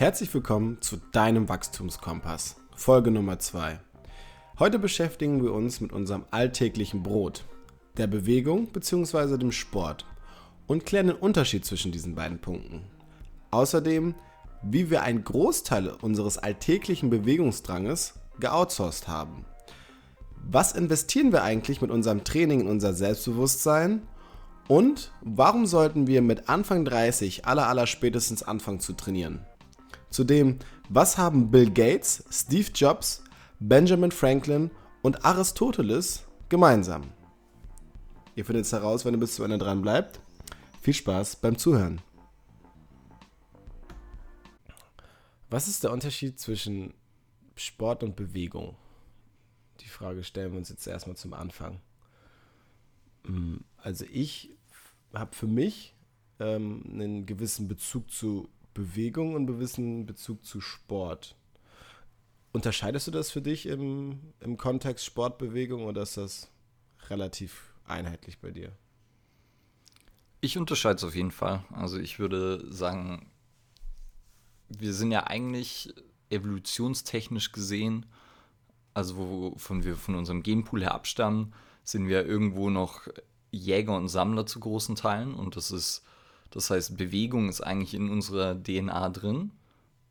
Herzlich willkommen zu deinem Wachstumskompass, Folge Nummer 2. Heute beschäftigen wir uns mit unserem alltäglichen Brot, der Bewegung bzw. dem Sport und klären den Unterschied zwischen diesen beiden Punkten. Außerdem, wie wir einen Großteil unseres alltäglichen Bewegungsdranges geoutsourced haben. Was investieren wir eigentlich mit unserem Training in unser Selbstbewusstsein? Und warum sollten wir mit Anfang 30 aller aller spätestens anfangen zu trainieren? Zudem, was haben Bill Gates, Steve Jobs, Benjamin Franklin und Aristoteles gemeinsam? Ihr findet es heraus, wenn ihr bis zu Ende dran bleibt. Viel Spaß beim Zuhören. Was ist der Unterschied zwischen Sport und Bewegung? Die Frage stellen wir uns jetzt erstmal zum Anfang. Mm, also ich habe für mich ähm, einen gewissen Bezug zu Bewegung und gewissen Bezug zu Sport. Unterscheidest du das für dich im, im Kontext Sportbewegung oder ist das relativ einheitlich bei dir? Ich unterscheide es auf jeden Fall. Also ich würde sagen, wir sind ja eigentlich evolutionstechnisch gesehen, also wovon wir von unserem Genpool her abstammen, sind wir irgendwo noch Jäger und Sammler zu großen Teilen und das ist, das heißt, Bewegung ist eigentlich in unserer DNA drin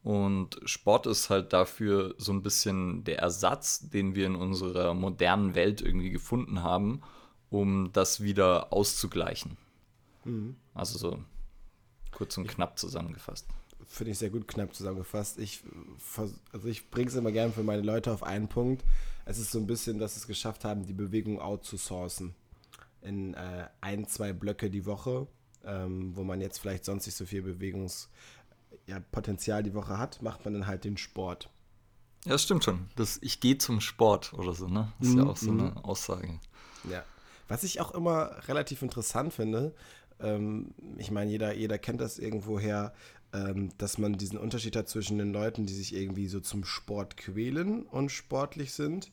und Sport ist halt dafür so ein bisschen der Ersatz, den wir in unserer modernen Welt irgendwie gefunden haben, um das wieder auszugleichen. Mhm. Also so kurz und knapp zusammengefasst finde ich sehr gut knapp zusammengefasst. Ich, also ich bringe es immer gerne für meine Leute auf einen Punkt. Es ist so ein bisschen, dass sie es geschafft haben, die Bewegung outzusourcen. In äh, ein, zwei Blöcke die Woche, ähm, wo man jetzt vielleicht sonst nicht so viel Bewegungspotenzial ja, die Woche hat, macht man dann halt den Sport. Ja, das stimmt schon. Das, ich gehe zum Sport oder so, ne? Das ist mhm. ja auch so eine mhm. Aussage. Ja. Was ich auch immer relativ interessant finde, ähm, ich meine, jeder, jeder kennt das irgendwoher, ähm, dass man diesen Unterschied hat zwischen den Leuten, die sich irgendwie so zum Sport quälen und sportlich sind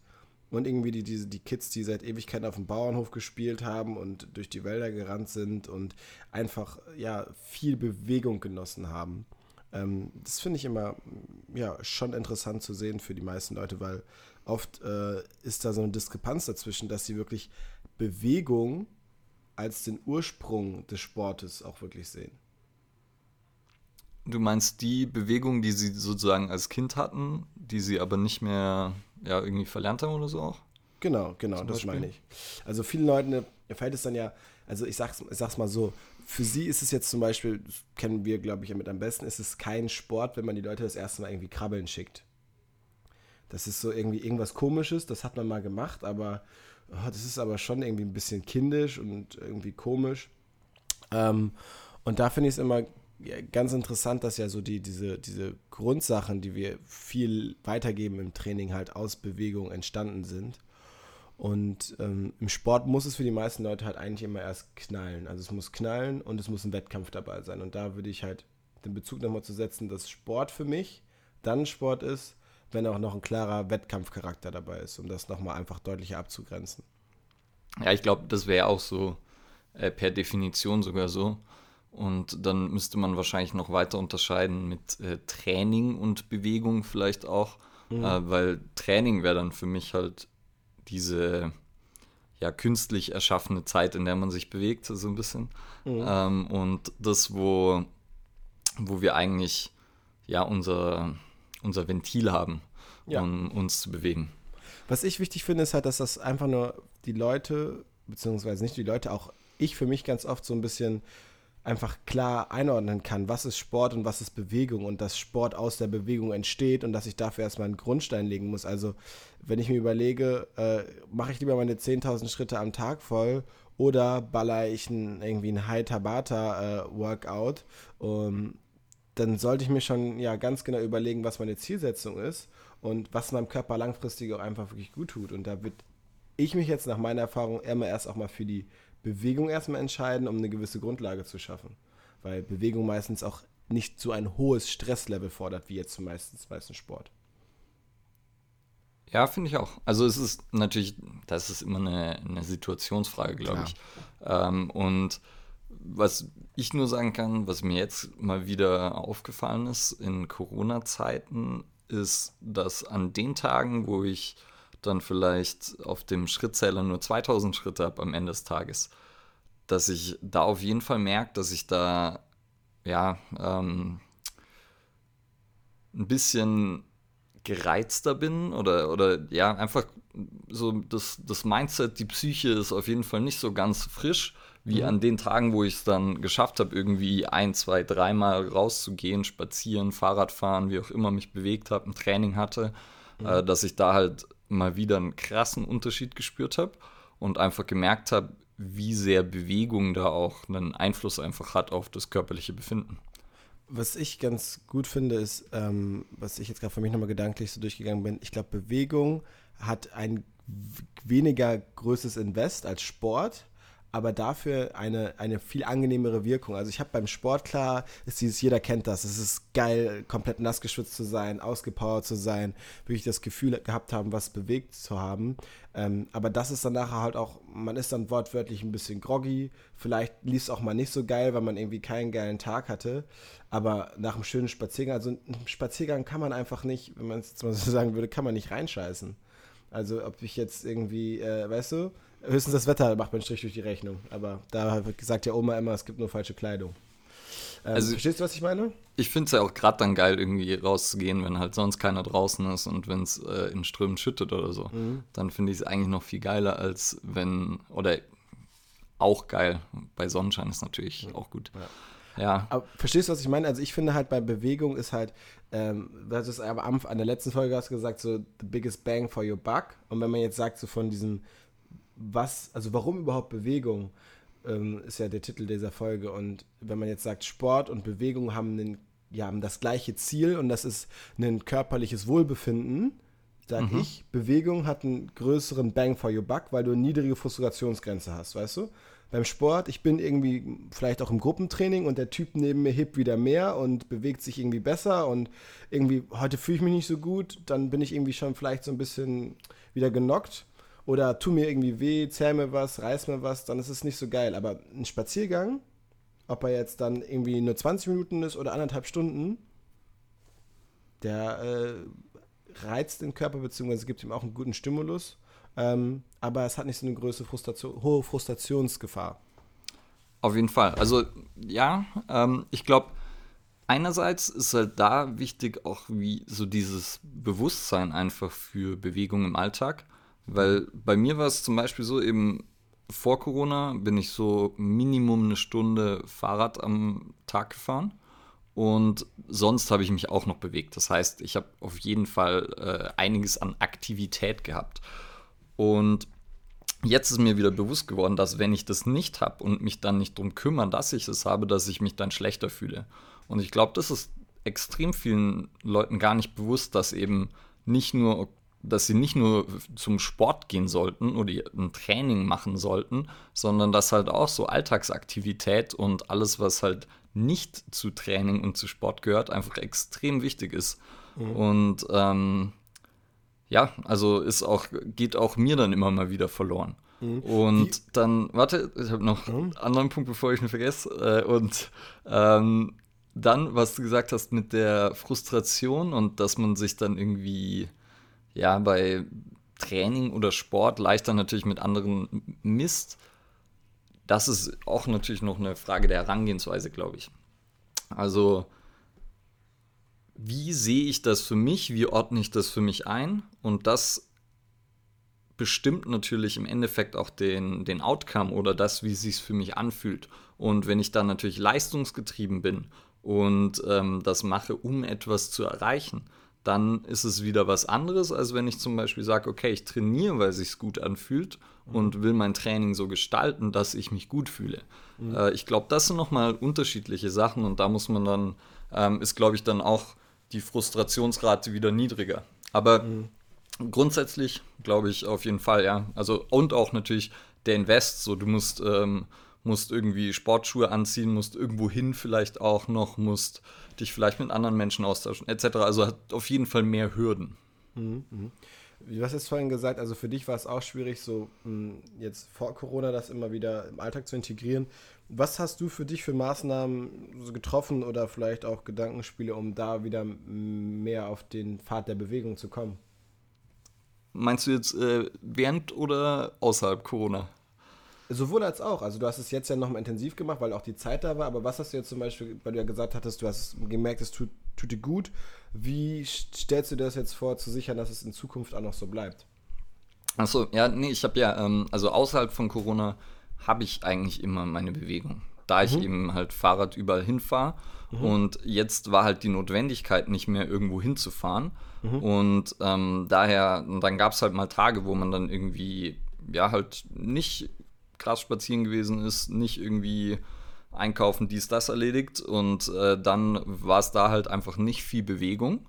und irgendwie die, die, die Kids, die seit Ewigkeiten auf dem Bauernhof gespielt haben und durch die Wälder gerannt sind und einfach ja viel Bewegung genossen haben. Ähm, das finde ich immer ja schon interessant zu sehen für die meisten Leute, weil oft äh, ist da so eine Diskrepanz dazwischen, dass sie wirklich Bewegung als den Ursprung des Sportes auch wirklich sehen. Du meinst die Bewegung, die sie sozusagen als Kind hatten, die sie aber nicht mehr ja, irgendwie verlernt haben oder so auch? Genau, genau, das meine ich. Also vielen Leuten fällt es dann ja, also ich sag's, ich sag's mal so, für sie ist es jetzt zum Beispiel, kennen wir, glaube ich, mit am besten, ist es kein Sport, wenn man die Leute das erste Mal irgendwie krabbeln schickt. Das ist so irgendwie irgendwas komisches, das hat man mal gemacht, aber oh, das ist aber schon irgendwie ein bisschen kindisch und irgendwie komisch. Ähm, und da finde ich es immer ganz interessant, dass ja so die, diese, diese Grundsachen, die wir viel weitergeben im Training, halt aus Bewegung entstanden sind. Und ähm, im Sport muss es für die meisten Leute halt eigentlich immer erst knallen. Also es muss knallen und es muss ein Wettkampf dabei sein. Und da würde ich halt den Bezug nochmal zu setzen, dass Sport für mich dann Sport ist, wenn auch noch ein klarer Wettkampfcharakter dabei ist, um das nochmal einfach deutlicher abzugrenzen. Ja, ich glaube, das wäre auch so äh, per Definition sogar so. Und dann müsste man wahrscheinlich noch weiter unterscheiden mit äh, Training und Bewegung vielleicht auch, mhm. äh, weil Training wäre dann für mich halt diese ja künstlich erschaffene Zeit, in der man sich bewegt, so ein bisschen. Mhm. Ähm, und das, wo, wo wir eigentlich ja unser, unser Ventil haben, ja. um uns zu bewegen. Was ich wichtig finde, ist halt, dass das einfach nur die Leute, beziehungsweise nicht die Leute, auch ich für mich ganz oft so ein bisschen einfach klar einordnen kann, was ist Sport und was ist Bewegung und dass Sport aus der Bewegung entsteht und dass ich dafür erstmal einen Grundstein legen muss. Also wenn ich mir überlege, äh, mache ich lieber meine 10.000 Schritte am Tag voll oder baller ich ein, irgendwie ein High-Tabata-Workout, äh, um, dann sollte ich mir schon ja ganz genau überlegen, was meine Zielsetzung ist und was meinem Körper langfristig auch einfach wirklich gut tut. Und da würde ich mich jetzt nach meiner Erfahrung immer erst auch mal für die Bewegung erstmal entscheiden, um eine gewisse Grundlage zu schaffen. Weil Bewegung meistens auch nicht so ein hohes Stresslevel fordert, wie jetzt meistens meisten Sport. Ja, finde ich auch. Also es ist natürlich, das ist immer eine, eine Situationsfrage, glaube ich. Ähm, und was ich nur sagen kann, was mir jetzt mal wieder aufgefallen ist in Corona-Zeiten, ist, dass an den Tagen, wo ich dann vielleicht auf dem Schrittzähler nur 2000 Schritte habe am Ende des Tages, dass ich da auf jeden Fall merke, dass ich da ja ähm, ein bisschen gereizter bin oder, oder ja, einfach so das, das Mindset, die Psyche ist auf jeden Fall nicht so ganz frisch, wie mhm. an den Tagen, wo ich es dann geschafft habe, irgendwie ein, zwei, dreimal rauszugehen, spazieren, Fahrrad fahren, wie auch immer mich bewegt habe, ein Training hatte, mhm. äh, dass ich da halt mal wieder einen krassen Unterschied gespürt habe und einfach gemerkt habe, wie sehr Bewegung da auch einen Einfluss einfach hat auf das körperliche Befinden. Was ich ganz gut finde, ist, ähm, was ich jetzt gerade für mich nochmal gedanklich so durchgegangen bin, ich glaube, Bewegung hat ein weniger größeres Invest als Sport aber dafür eine, eine viel angenehmere Wirkung. Also ich habe beim Sport klar, ist dieses, jeder kennt das, es ist geil, komplett nass geschwitzt zu sein, ausgepowert zu sein, wirklich das Gefühl gehabt haben, was bewegt zu haben. Ähm, aber das ist dann nachher halt auch, man ist dann wortwörtlich ein bisschen groggy, vielleicht lief es auch mal nicht so geil, weil man irgendwie keinen geilen Tag hatte. Aber nach einem schönen Spaziergang, also einen Spaziergang kann man einfach nicht, wenn man es jetzt mal so sagen würde, kann man nicht reinscheißen. Also ob ich jetzt irgendwie, äh, weißt du, höchstens das Wetter macht man einen Strich durch die Rechnung. Aber da sagt ja Oma immer, es gibt nur falsche Kleidung. Ähm, also, verstehst du, was ich meine? Ich finde es ja auch gerade dann geil, irgendwie rauszugehen, wenn halt sonst keiner draußen ist und wenn es äh, in Strömen schüttet oder so. Mhm. Dann finde ich es eigentlich noch viel geiler, als wenn, oder auch geil, bei Sonnenschein ist natürlich mhm. auch gut. Ja. Ja. Aber verstehst du, was ich meine? Also ich finde halt bei Bewegung ist halt, ähm, das ist aber an der letzten Folge hast du gesagt, so the biggest bang for your buck. Und wenn man jetzt sagt, so von diesem, was, also warum überhaupt Bewegung, ähm, ist ja der Titel dieser Folge. Und wenn man jetzt sagt, Sport und Bewegung haben, einen, ja, haben das gleiche Ziel und das ist ein körperliches Wohlbefinden, sage mhm. ich, Bewegung hat einen größeren Bang for your buck, weil du eine niedrige Frustrationsgrenze hast, weißt du? beim Sport, ich bin irgendwie vielleicht auch im Gruppentraining und der Typ neben mir hebt wieder mehr und bewegt sich irgendwie besser und irgendwie, heute fühle ich mich nicht so gut, dann bin ich irgendwie schon vielleicht so ein bisschen wieder genockt oder tu mir irgendwie weh, zähl mir was, reiß mir was, dann ist es nicht so geil. Aber ein Spaziergang, ob er jetzt dann irgendwie nur 20 Minuten ist oder anderthalb Stunden, der äh, reizt den Körper beziehungsweise gibt ihm auch einen guten Stimulus ähm, aber es hat nicht so eine größere Frustration, hohe Frustrationsgefahr. Auf jeden Fall. Also ja, ähm, ich glaube, einerseits ist halt da wichtig auch wie so dieses Bewusstsein einfach für Bewegung im Alltag. Weil bei mir war es zum Beispiel so, eben vor Corona bin ich so Minimum eine Stunde Fahrrad am Tag gefahren. Und sonst habe ich mich auch noch bewegt. Das heißt, ich habe auf jeden Fall äh, einiges an Aktivität gehabt. Und jetzt ist mir wieder bewusst geworden, dass wenn ich das nicht habe und mich dann nicht darum kümmern, dass ich es habe, dass ich mich dann schlechter fühle. Und ich glaube, das ist extrem vielen Leuten gar nicht bewusst, dass eben nicht nur, dass sie nicht nur zum Sport gehen sollten oder ein Training machen sollten, sondern dass halt auch so Alltagsaktivität und alles, was halt nicht zu Training und zu Sport gehört, einfach extrem wichtig ist. Mhm. Und ähm, ja, also ist auch, geht auch mir dann immer mal wieder verloren. Mhm. Und Wie? dann, warte, ich habe noch mhm. einen anderen Punkt, bevor ich ihn vergesse. Äh, und ähm, dann, was du gesagt hast mit der Frustration und dass man sich dann irgendwie, ja, bei Training oder Sport leichter natürlich mit anderen misst. Das ist auch natürlich noch eine Frage der Herangehensweise, glaube ich. Also, wie sehe ich das für mich, wie ordne ich das für mich ein und das bestimmt natürlich im Endeffekt auch den, den Outcome oder das, wie es sich für mich anfühlt. Und wenn ich dann natürlich leistungsgetrieben bin und ähm, das mache, um etwas zu erreichen, dann ist es wieder was anderes, als wenn ich zum Beispiel sage, okay, ich trainiere, weil es sich gut anfühlt mhm. und will mein Training so gestalten, dass ich mich gut fühle. Mhm. Äh, ich glaube, das sind nochmal unterschiedliche Sachen und da muss man dann, ähm, ist glaube ich dann auch die Frustrationsrate wieder niedriger. Aber mhm. grundsätzlich glaube ich auf jeden Fall, ja. Also und auch natürlich der Invest, so du musst, ähm, musst irgendwie Sportschuhe anziehen, musst irgendwo hin vielleicht auch noch, musst dich vielleicht mit anderen Menschen austauschen, etc. Also hat auf jeden Fall mehr Hürden. Mhm. mhm. Du hast es vorhin gesagt, also für dich war es auch schwierig, so hm, jetzt vor Corona das immer wieder im Alltag zu integrieren. Was hast du für dich für Maßnahmen getroffen oder vielleicht auch Gedankenspiele, um da wieder mehr auf den Pfad der Bewegung zu kommen? Meinst du jetzt äh, während oder außerhalb Corona? Sowohl als auch. Also du hast es jetzt ja nochmal intensiv gemacht, weil auch die Zeit da war. Aber was hast du jetzt zum Beispiel, weil du ja gesagt hattest, du hast gemerkt, es tut, tut dir gut. Wie stellst du dir das jetzt vor, zu sichern, dass es in Zukunft auch noch so bleibt? Achso, ja, nee, ich habe ja, ähm, also außerhalb von Corona habe ich eigentlich immer meine Bewegung. Da ich mhm. eben halt Fahrrad überall hinfahre. Mhm. Und jetzt war halt die Notwendigkeit, nicht mehr irgendwo hinzufahren. Mhm. Und ähm, daher, dann gab es halt mal Tage, wo man dann irgendwie, ja, halt nicht krass spazieren gewesen ist, nicht irgendwie einkaufen, dies, das erledigt. Und äh, dann war es da halt einfach nicht viel Bewegung.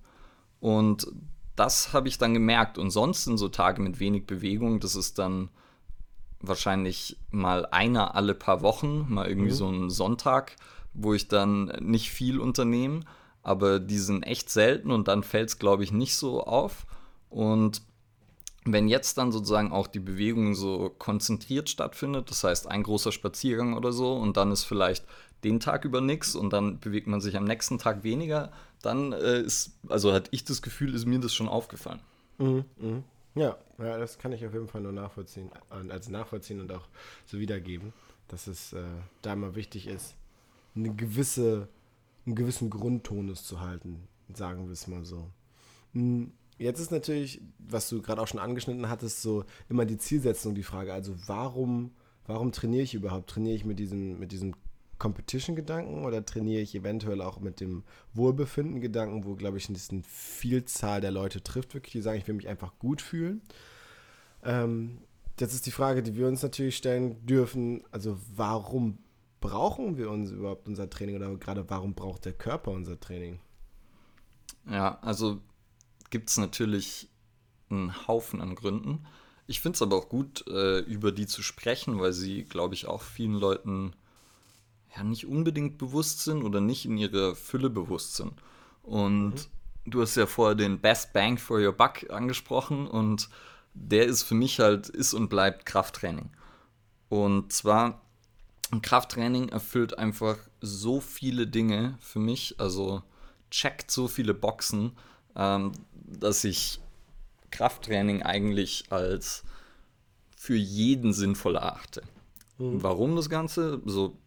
Und das habe ich dann gemerkt. Und sonst sind so Tage mit wenig Bewegung, das ist dann wahrscheinlich mal einer alle paar Wochen, mal irgendwie mhm. so ein Sonntag, wo ich dann nicht viel unternehme. Aber die sind echt selten und dann fällt es, glaube ich, nicht so auf. Und wenn jetzt dann sozusagen auch die Bewegung so konzentriert stattfindet, das heißt ein großer Spaziergang oder so und dann ist vielleicht den Tag über nichts und dann bewegt man sich am nächsten Tag weniger, dann äh, ist, also hatte ich das Gefühl, ist mir das schon aufgefallen. Mhm, mh. Ja, ja, das kann ich auf jeden Fall nur nachvollziehen, als nachvollziehen und auch so wiedergeben, dass es äh, da immer wichtig ist, eine gewisse, einen gewissen Grundtonus zu halten, sagen wir es mal so. Mhm Jetzt ist natürlich, was du gerade auch schon angeschnitten hattest, so immer die Zielsetzung die Frage. Also warum, warum trainiere ich überhaupt? Trainiere ich mit diesem, mit diesem Competition-Gedanken oder trainiere ich eventuell auch mit dem Wohlbefinden-Gedanken, wo, glaube ich, eine Vielzahl der Leute trifft, wirklich, die sagen, ich will mich einfach gut fühlen. Ähm, das ist die Frage, die wir uns natürlich stellen dürfen. Also warum brauchen wir uns überhaupt unser Training oder gerade warum braucht der Körper unser Training? Ja, also gibt es natürlich einen Haufen an Gründen. Ich finde es aber auch gut, äh, über die zu sprechen, weil sie, glaube ich, auch vielen Leuten ja nicht unbedingt bewusst sind oder nicht in ihrer Fülle bewusst sind. Und mhm. du hast ja vorher den Best Bang for Your Buck angesprochen und der ist für mich halt, ist und bleibt Krafttraining. Und zwar, Krafttraining erfüllt einfach so viele Dinge für mich, also checkt so viele Boxen, ähm, dass ich Krafttraining eigentlich als für jeden sinnvoll erachte. Mhm. Warum das Ganze? So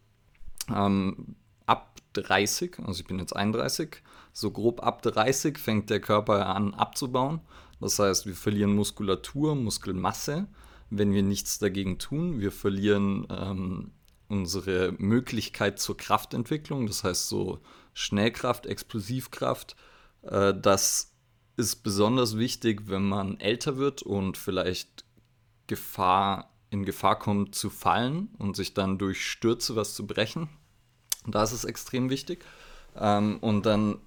ähm, ab 30, also ich bin jetzt 31, so grob ab 30 fängt der Körper an abzubauen. Das heißt, wir verlieren Muskulatur, Muskelmasse, wenn wir nichts dagegen tun. Wir verlieren ähm, unsere Möglichkeit zur Kraftentwicklung, das heißt so Schnellkraft, Explosivkraft, äh, das ist besonders wichtig, wenn man älter wird und vielleicht Gefahr, in Gefahr kommt zu fallen und sich dann durch Stürze was zu brechen. Da ist es extrem wichtig. Ähm, und dann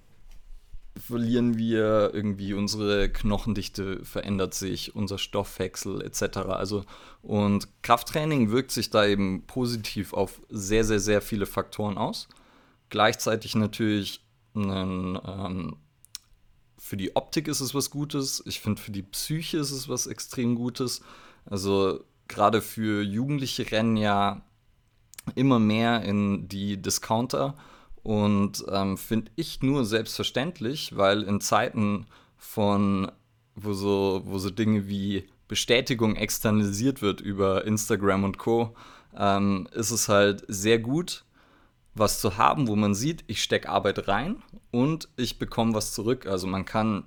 verlieren wir irgendwie unsere Knochendichte verändert sich, unser Stoffwechsel etc. Also und Krafttraining wirkt sich da eben positiv auf sehr sehr sehr viele Faktoren aus. Gleichzeitig natürlich einen ähm, für die Optik ist es was Gutes. Ich finde, für die Psyche ist es was extrem Gutes. Also gerade für Jugendliche rennen ja immer mehr in die Discounter und ähm, finde ich nur selbstverständlich, weil in Zeiten von, wo so, wo so Dinge wie Bestätigung externalisiert wird über Instagram und Co., ähm, ist es halt sehr gut, was zu haben, wo man sieht, ich stecke Arbeit rein und ich bekomme was zurück. Also man kann,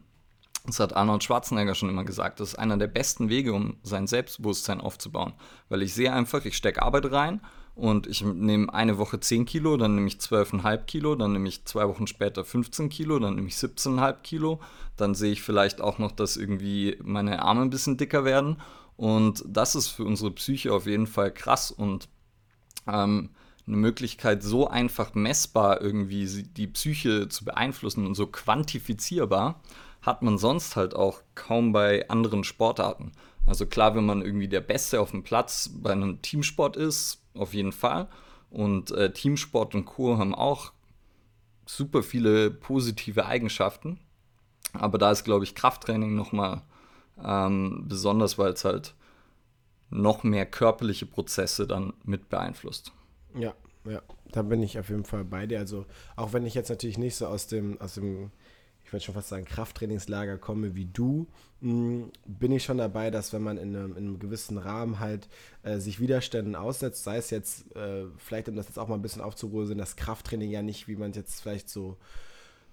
das hat Arnold Schwarzenegger schon immer gesagt, das ist einer der besten Wege, um sein Selbstbewusstsein aufzubauen. Weil ich sehe einfach, ich stecke Arbeit rein und ich nehme eine Woche 10 Kilo, dann nehme ich 12,5 Kilo, dann nehme ich zwei Wochen später 15 Kilo, dann nehme ich 17,5 Kilo, dann sehe ich vielleicht auch noch, dass irgendwie meine Arme ein bisschen dicker werden und das ist für unsere Psyche auf jeden Fall krass und ähm, eine Möglichkeit, so einfach messbar irgendwie die Psyche zu beeinflussen und so quantifizierbar, hat man sonst halt auch kaum bei anderen Sportarten. Also klar, wenn man irgendwie der Beste auf dem Platz bei einem Teamsport ist, auf jeden Fall. Und äh, Teamsport und Co. haben auch super viele positive Eigenschaften. Aber da ist, glaube ich, Krafttraining nochmal Ähm, besonders weil es halt noch mehr körperliche Prozesse dann mit beeinflusst. Ja, ja, da bin ich auf jeden Fall bei dir. Also auch wenn ich jetzt natürlich nicht so aus dem, aus dem ich würde schon fast sagen, Krafttrainingslager komme wie du, mh, bin ich schon dabei, dass wenn man in einem, in einem gewissen Rahmen halt äh, sich Widerständen aussetzt, sei es jetzt, äh, vielleicht um das jetzt auch mal ein bisschen aufzuruhen, das Krafttraining ja nicht, wie man es jetzt vielleicht so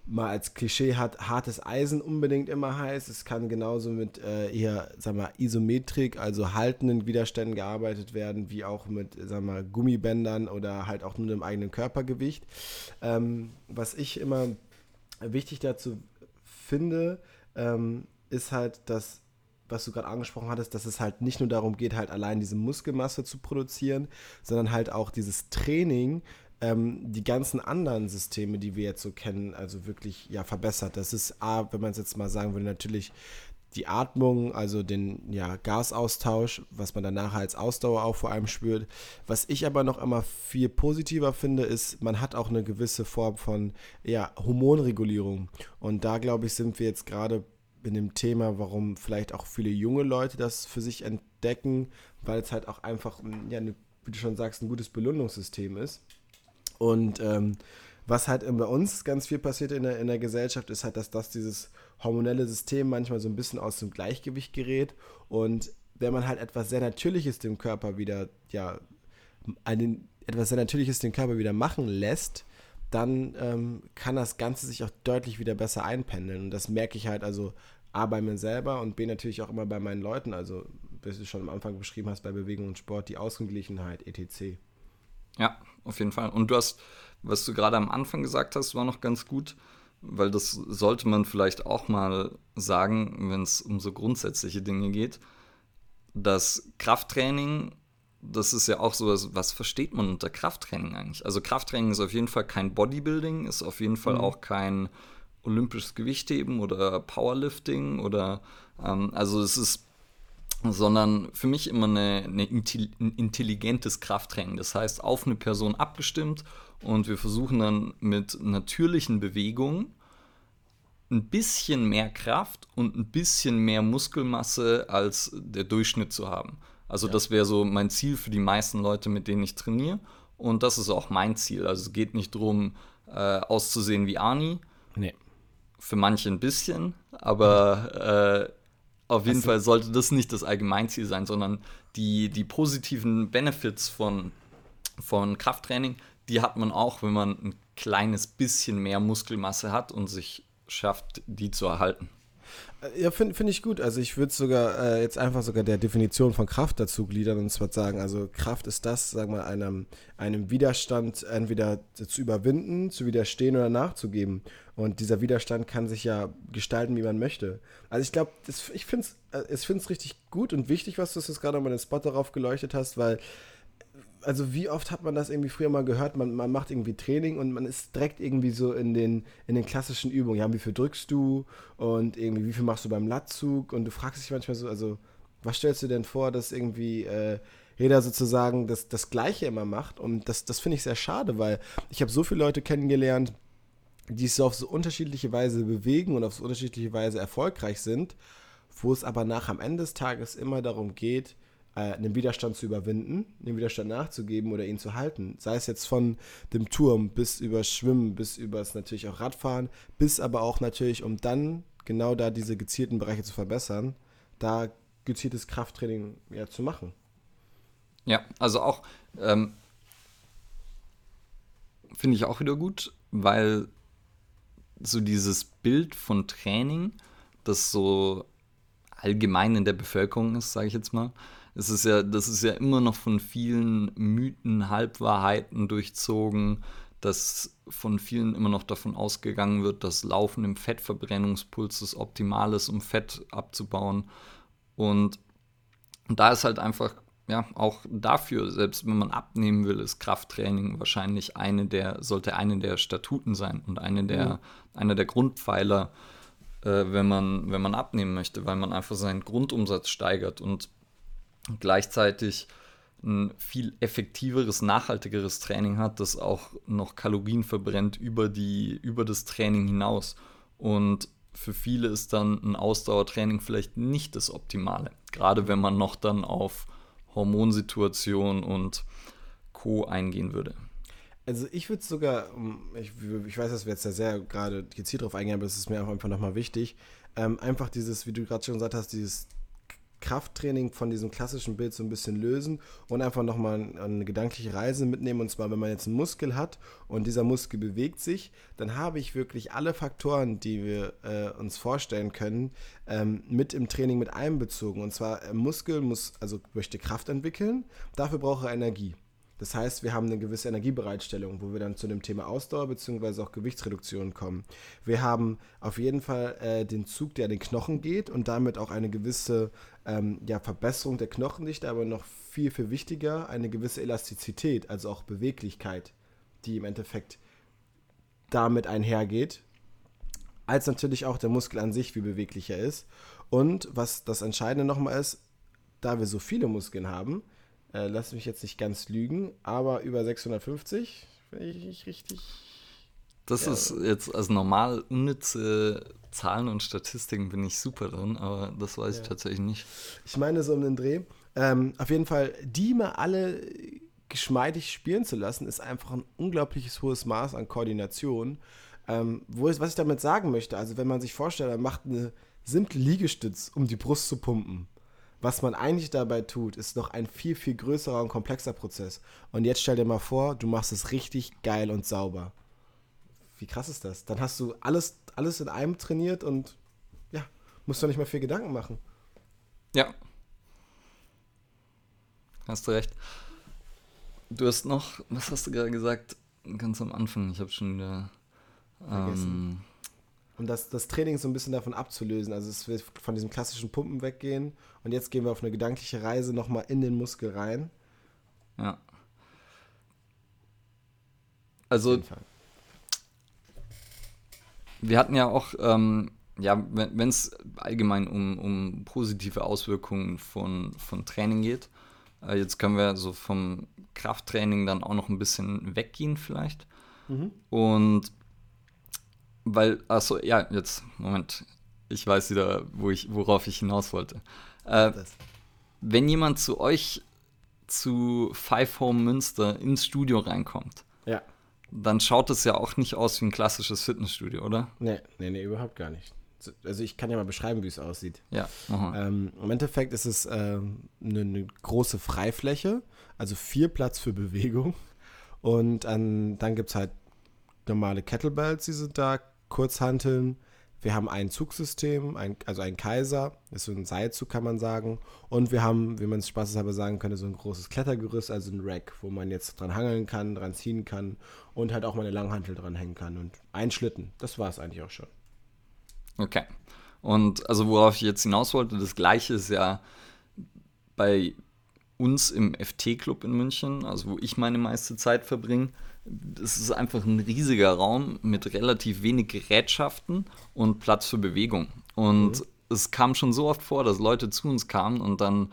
mal als Klischee hat, hartes Eisen unbedingt immer heißt. Es kann genauso mit äh, eher, sag mal, Isometrik, also haltenden Widerständen gearbeitet werden, wie auch mit, sag mal, Gummibändern oder halt auch nur dem eigenen Körpergewicht. Ähm, was ich immer wichtig dazu finde, ähm, ist halt, dass, was du gerade angesprochen hattest, dass es halt nicht nur darum geht, halt allein diese Muskelmasse zu produzieren, sondern halt auch dieses Training, ähm, die ganzen anderen Systeme, die wir jetzt so kennen, also wirklich ja verbessert. Das ist A, wenn man es jetzt mal sagen würde, natürlich die Atmung, also den ja, Gasaustausch, was man danach als Ausdauer auch vor allem spürt. Was ich aber noch immer viel positiver finde, ist, man hat auch eine gewisse Form von ja, Hormonregulierung. Und da, glaube ich, sind wir jetzt gerade in dem Thema, warum vielleicht auch viele junge Leute das für sich entdecken, weil es halt auch einfach, ja, eine, wie du schon sagst, ein gutes Belohnungssystem ist. Und ähm, was halt bei uns ganz viel passiert in der, in der Gesellschaft, ist halt, dass das dieses hormonelle System manchmal so ein bisschen aus dem Gleichgewicht gerät. Und wenn man halt etwas sehr Natürliches dem Körper wieder, ja, einen, etwas sehr Natürliches dem Körper wieder machen lässt, dann ähm, kann das Ganze sich auch deutlich wieder besser einpendeln. Und das merke ich halt also A bei mir selber und B natürlich auch immer bei meinen Leuten. Also, wie du schon am Anfang beschrieben hast, bei Bewegung und Sport, die Ausgeglichenheit, etc. Ja, auf jeden Fall. Und du hast was du gerade am Anfang gesagt hast, war noch ganz gut, weil das sollte man vielleicht auch mal sagen, wenn es um so grundsätzliche Dinge geht. Das Krafttraining, das ist ja auch so, was, was versteht man unter Krafttraining eigentlich? Also Krafttraining ist auf jeden Fall kein Bodybuilding, ist auf jeden Fall mhm. auch kein olympisches Gewichtheben oder Powerlifting oder ähm, also es ist sondern für mich immer eine, eine ein intelligentes Krafttraining. Das heißt, auf eine Person abgestimmt und wir versuchen dann mit natürlichen Bewegungen ein bisschen mehr Kraft und ein bisschen mehr Muskelmasse als der Durchschnitt zu haben. Also ja. das wäre so mein Ziel für die meisten Leute, mit denen ich trainiere. Und das ist auch mein Ziel. Also es geht nicht darum, äh, auszusehen wie Ani. Nee. Für manche ein bisschen, aber äh, auf jeden also, Fall sollte das nicht das Allgemeinziel sein, sondern die, die positiven Benefits von, von Krafttraining, die hat man auch, wenn man ein kleines bisschen mehr Muskelmasse hat und sich schafft, die zu erhalten. Äh, ja, finde find ich gut. Also ich würde sogar äh, jetzt einfach sogar der Definition von Kraft dazu gliedern und zwar sagen, also Kraft ist das, sagen wir, einem, einem Widerstand entweder zu überwinden, zu widerstehen oder nachzugeben. Und dieser Widerstand kann sich ja gestalten, wie man möchte. Also ich glaube, ich finde es äh, richtig gut und wichtig, was du jetzt gerade mal den Spot darauf geleuchtet hast, weil also wie oft hat man das irgendwie früher mal gehört, man, man macht irgendwie Training und man ist direkt irgendwie so in den, in den klassischen Übungen. Ja, wie viel drückst du und irgendwie wie viel machst du beim Latzug und du fragst dich manchmal so, also was stellst du denn vor, dass irgendwie äh, jeder sozusagen das, das Gleiche immer macht und das, das finde ich sehr schade, weil ich habe so viele Leute kennengelernt, die sich so auf so unterschiedliche Weise bewegen und auf so unterschiedliche Weise erfolgreich sind, wo es aber nach am Ende des Tages immer darum geht, einen Widerstand zu überwinden, den Widerstand nachzugeben oder ihn zu halten. Sei es jetzt von dem Turm bis über Schwimmen, bis über es natürlich auch Radfahren, bis aber auch natürlich, um dann genau da diese gezielten Bereiche zu verbessern, da gezieltes Krafttraining ja, zu machen. Ja, also auch ähm, finde ich auch wieder gut, weil so dieses Bild von Training, das so allgemein in der Bevölkerung ist, sage ich jetzt mal, es ist ja, das ist ja immer noch von vielen Mythen, Halbwahrheiten durchzogen, dass von vielen immer noch davon ausgegangen wird, dass Laufen im Fettverbrennungspuls das Optimal ist, um Fett abzubauen. Und da ist halt einfach, ja, auch dafür, selbst wenn man abnehmen will, ist Krafttraining wahrscheinlich eine der, sollte eine der Statuten sein und eine der, mhm. einer der Grundpfeiler, äh, wenn, man, wenn man abnehmen möchte, weil man einfach seinen Grundumsatz steigert. Und gleichzeitig ein viel effektiveres, nachhaltigeres Training hat, das auch noch Kalorien verbrennt über, die, über das Training hinaus. Und für viele ist dann ein Ausdauertraining vielleicht nicht das Optimale. Gerade wenn man noch dann auf Hormonsituation und Co. eingehen würde. Also ich würde sogar, ich, ich, weiß, dass wir jetzt da sehr gerade gezielt drauf eingehen, aber es ist mir einfach nochmal wichtig, ähm, einfach dieses, wie du gerade schon gesagt hast, dieses Krafttraining von diesem klassischen Bild so ein bisschen lösen und einfach nochmal eine gedankliche Reise mitnehmen. Und zwar, wenn man jetzt einen Muskel hat und dieser Muskel bewegt sich, dann habe ich wirklich alle Faktoren, die wir äh, uns vorstellen können, ähm, mit im Training mit einbezogen. Und zwar, äh, Muskel muss, also möchte Kraft entwickeln, dafür braucht er Energie. Das heißt, wir haben eine gewisse Energiebereitstellung, wo wir dann zu dem Thema Ausdauer bzw. auch Gewichtsreduktion kommen. Wir haben auf jeden Fall äh, den Zug, der an den Knochen geht und damit auch eine gewisse ähm, ja, Verbesserung der Knochendichte, aber noch viel, viel wichtiger, eine gewisse Elastizität, also auch Beweglichkeit, die im Endeffekt damit einhergeht, als natürlich auch der Muskel an sich, wie beweglich er ist. Und was das Entscheidende nochmal ist, da wir so viele Muskeln haben, äh, lass mich jetzt nicht ganz lügen, aber über 650, wenn ich nicht richtig. Das ja. ist jetzt, also normal unnütze Zahlen und Statistiken bin ich super drin, aber das weiß ja. ich tatsächlich nicht. Ich meine so um den Dreh. Ähm, auf jeden Fall, die mal alle geschmeidig spielen zu lassen, ist einfach ein unglaubliches hohes Maß an Koordination. Ähm, wo ist, was ich damit sagen möchte, also wenn man sich vorstellt, man macht eine simple Liegestütz, um die Brust zu pumpen was man eigentlich dabei tut, ist noch ein viel, viel größerer und komplexer Prozess. Und jetzt stell dir mal vor, du machst es richtig geil und sauber. Wie krass ist das? Dann hast du alles, alles in einem trainiert und ja, musst du nicht mehr viel Gedanken machen. Ja. Hast du recht. Du hast noch, was hast du gerade gesagt? Ganz am Anfang, ich habe schon wieder. Ähm, um das, das Training so ein bisschen davon abzulösen. Also es wird von diesem klassischen Pumpen weggehen und jetzt gehen wir auf eine gedankliche Reise nochmal in den Muskel rein. Ja. Also wir hatten ja auch, ähm, ja, wenn es allgemein um, um positive Auswirkungen von, von Training geht, äh, jetzt können wir so vom Krafttraining dann auch noch ein bisschen weggehen vielleicht. Mhm. Und weil, achso, ja, jetzt, Moment. Ich weiß wieder, wo ich, worauf ich hinaus wollte. Äh, wenn jemand zu euch zu Five Home Münster ins Studio reinkommt. Dann schaut es ja auch nicht aus wie ein klassisches Fitnessstudio, oder? Nee, nee, nee, überhaupt gar nicht. Also ich kann ja mal beschreiben, wie es aussieht. Ja. Ähm, Im Endeffekt ist es ähm, eine, eine, große Freifläche, also viel Platz für Bewegung. Und ähm, dann gibt es halt normale Kettlebells, die sind da, Kurzhanteln. Wir haben ein Zugsystem, ein, also ein Kaiser, ist so ein Seilzug, kann man sagen. Und wir haben, wie man es spaßeshalber sagen könnte, so ein großes Klettergerüst, also ein Rack, wo man jetzt dran hangeln kann, dran ziehen kann und halt auch mal eine Langhantel dran hängen kann. Und ein Schlitten, das war es eigentlich auch schon. Okay. Und also worauf ich jetzt hinaus wollte, das gleiche ist ja bei uns im FT-Club in München, also wo ich meine meiste Zeit verbringe es ist einfach ein riesiger Raum mit relativ wenig Gerätschaften und Platz für Bewegung. Und mhm. es kam schon so oft vor, dass Leute zu uns kamen und dann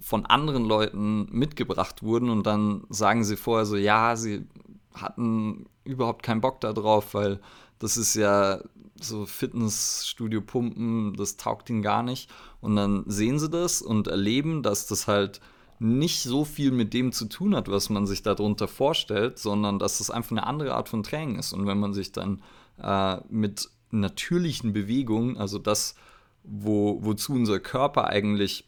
von anderen Leuten mitgebracht wurden und dann sagen sie vorher so, ja, sie hatten überhaupt keinen Bock darauf, weil das ist ja so Fitnessstudio Pumpen, das taugt ihnen gar nicht. Und dann sehen sie das und erleben, dass das halt nicht so viel mit dem zu tun hat, was man sich darunter vorstellt, sondern dass es einfach eine andere Art von Training ist. Und wenn man sich dann äh, mit natürlichen Bewegungen, also das, wo, wozu unser Körper eigentlich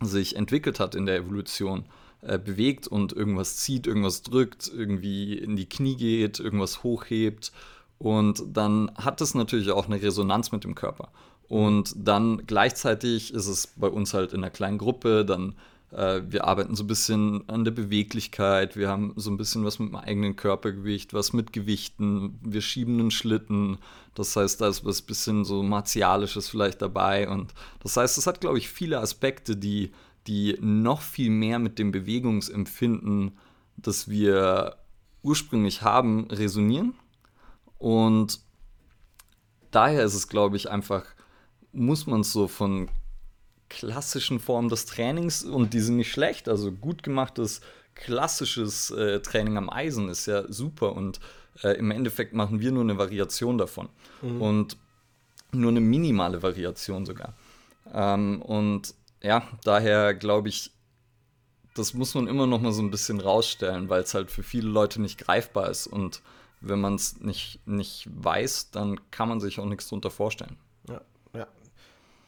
sich entwickelt hat in der Evolution, äh, bewegt und irgendwas zieht, irgendwas drückt, irgendwie in die Knie geht, irgendwas hochhebt. Und dann hat es natürlich auch eine Resonanz mit dem Körper. Und dann gleichzeitig ist es bei uns halt in einer kleinen Gruppe, dann wir arbeiten so ein bisschen an der Beweglichkeit, wir haben so ein bisschen was mit dem eigenen Körpergewicht, was mit Gewichten, wir schieben einen Schlitten. Das heißt, da ist was bisschen so Martialisches vielleicht dabei. Und das heißt, es hat, glaube ich, viele Aspekte, die, die noch viel mehr mit dem Bewegungsempfinden, das wir ursprünglich haben, resonieren. Und daher ist es, glaube ich, einfach, muss man es so von klassischen Formen des Trainings und die sind nicht schlecht. Also gut gemachtes klassisches äh, Training am Eisen ist ja super und äh, im Endeffekt machen wir nur eine Variation davon. Mhm. Und nur eine minimale Variation sogar. Ähm, und ja, daher glaube ich, das muss man immer noch mal so ein bisschen rausstellen, weil es halt für viele Leute nicht greifbar ist. Und wenn man es nicht, nicht weiß, dann kann man sich auch nichts darunter vorstellen. Ja, ja.